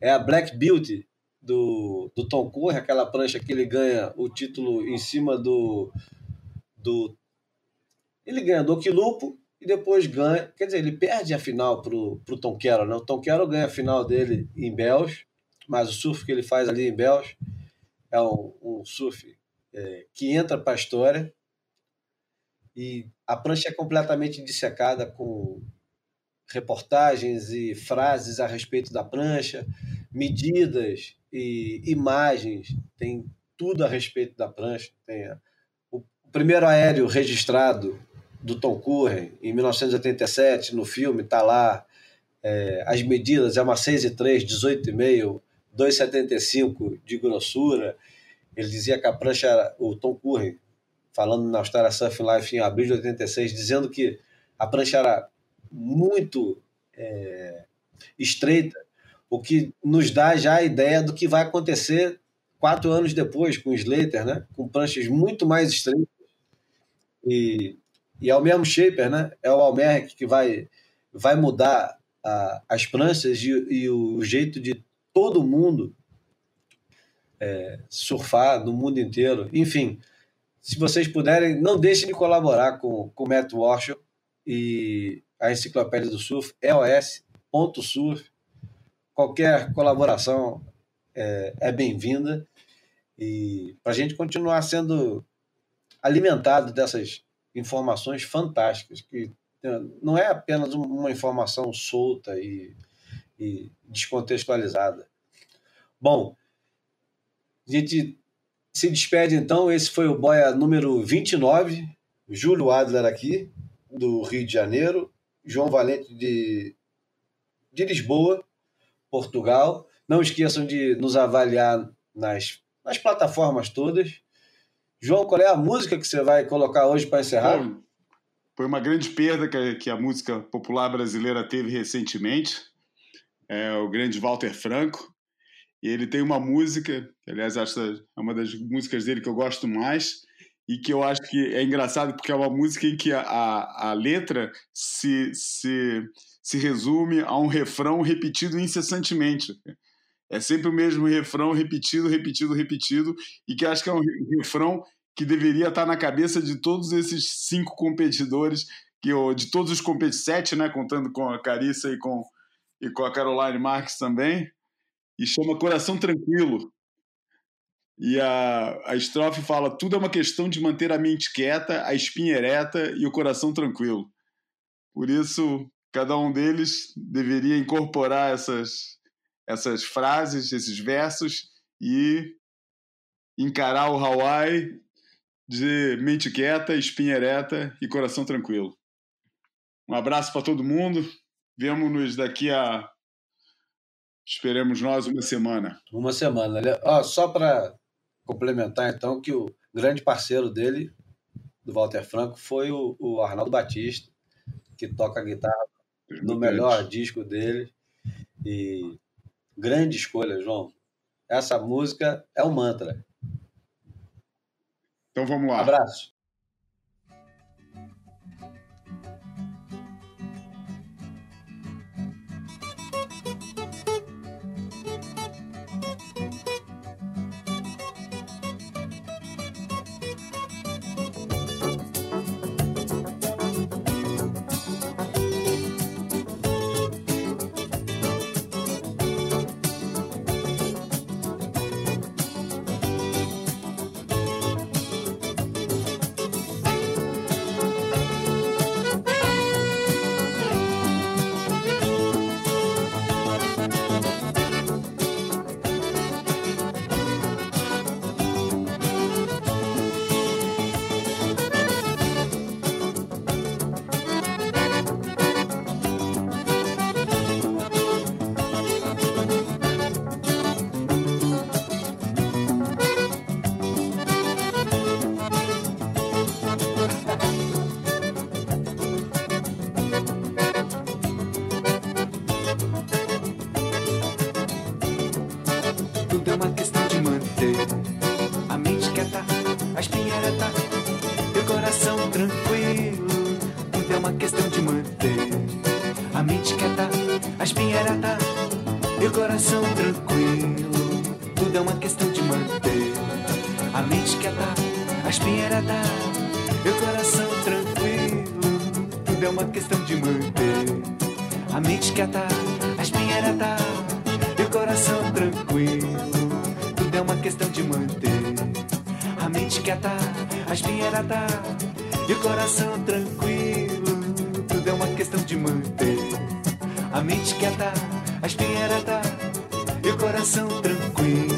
é a Black Beauty do, do Tom Curry, aquela prancha que ele ganha o título em cima do. do ele ganha do Oquilupo e depois ganha. Quer dizer, ele perde a final para o Tom Carroll. Né? O Tom Carroll ganha a final dele em Bells, mas o surf que ele faz ali em Bells é um, um surf é, que entra para a história. E a prancha é completamente dissecada com reportagens e frases a respeito da prancha, medidas e imagens, tem tudo a respeito da prancha. Tem o primeiro aéreo registrado do Tom Curren em 1987 no filme está lá é, as medidas é uma 6 e 3, 18,5, 2,75 de grossura. Ele dizia que a prancha era, o Tom Curren falando na Austrália Surf Life em abril de 86, dizendo que a prancha era muito é, estreita, o que nos dá já a ideia do que vai acontecer quatro anos depois com o Slater, né? com pranchas muito mais estreitas. E, e é o mesmo shaper, né? é o Almeric que vai, vai mudar a, as pranchas e, e, o jeito de todo mundo é, surfar no mundo inteiro. Enfim, se vocês puderem, não deixem de colaborar com, com o Matt Walsh e a Enciclopédia do Surf, EOS.surf. Qualquer colaboração é, é bem-vinda e para a gente continuar sendo alimentado dessas informações fantásticas, que não é apenas uma informação solta e, e descontextualizada. Bom, a gente se despede então. Esse foi o Boia número 29. Júlio Adler aqui, do Rio de Janeiro. João Valente de, de Lisboa, Portugal. Não esqueçam de nos avaliar nas, nas plataformas todas. João, qual é a música que você vai colocar hoje para encerrar? Bom, foi uma grande perda que, que a música popular brasileira teve recentemente. É o grande Walter Franco. E ele tem uma música, que, aliás, que é uma das músicas dele que eu gosto mais, e que eu acho que é engraçado porque é uma música em que a, a, a letra se, se, se resume a um refrão repetido incessantemente. É sempre o mesmo refrão repetido, repetido, repetido, e que acho que é um refrão que deveria estar na cabeça de todos esses cinco competidores, que de todos os competidores, sete, né, contando com a Carissa e com, e com a Caroline Marques também, e chama Coração Tranquilo. E a, a estrofe fala: tudo é uma questão de manter a mente quieta, a espinha ereta e o coração tranquilo. Por isso, cada um deles deveria incorporar essas, essas frases, esses versos e encarar o Hawaii de mente quieta, espinha ereta e coração tranquilo. Um abraço para todo mundo. Vemo-nos daqui a. Esperemos nós uma semana. Uma semana. Ó, só para complementar, então, que o grande parceiro dele, do Walter Franco, foi o, o Arnaldo Batista, que toca guitarra no melhor disco dele. E grande escolha, João. Essa música é um mantra. Então vamos lá. Abraço. Quieta, a espinha ereta e o coração tranquilo. Tudo é uma questão de manter a mente quieta, a espinha ereta e o coração tranquilo. Tudo é uma questão de manter a mente quieta, a espinha ereta e o coração tranquilo.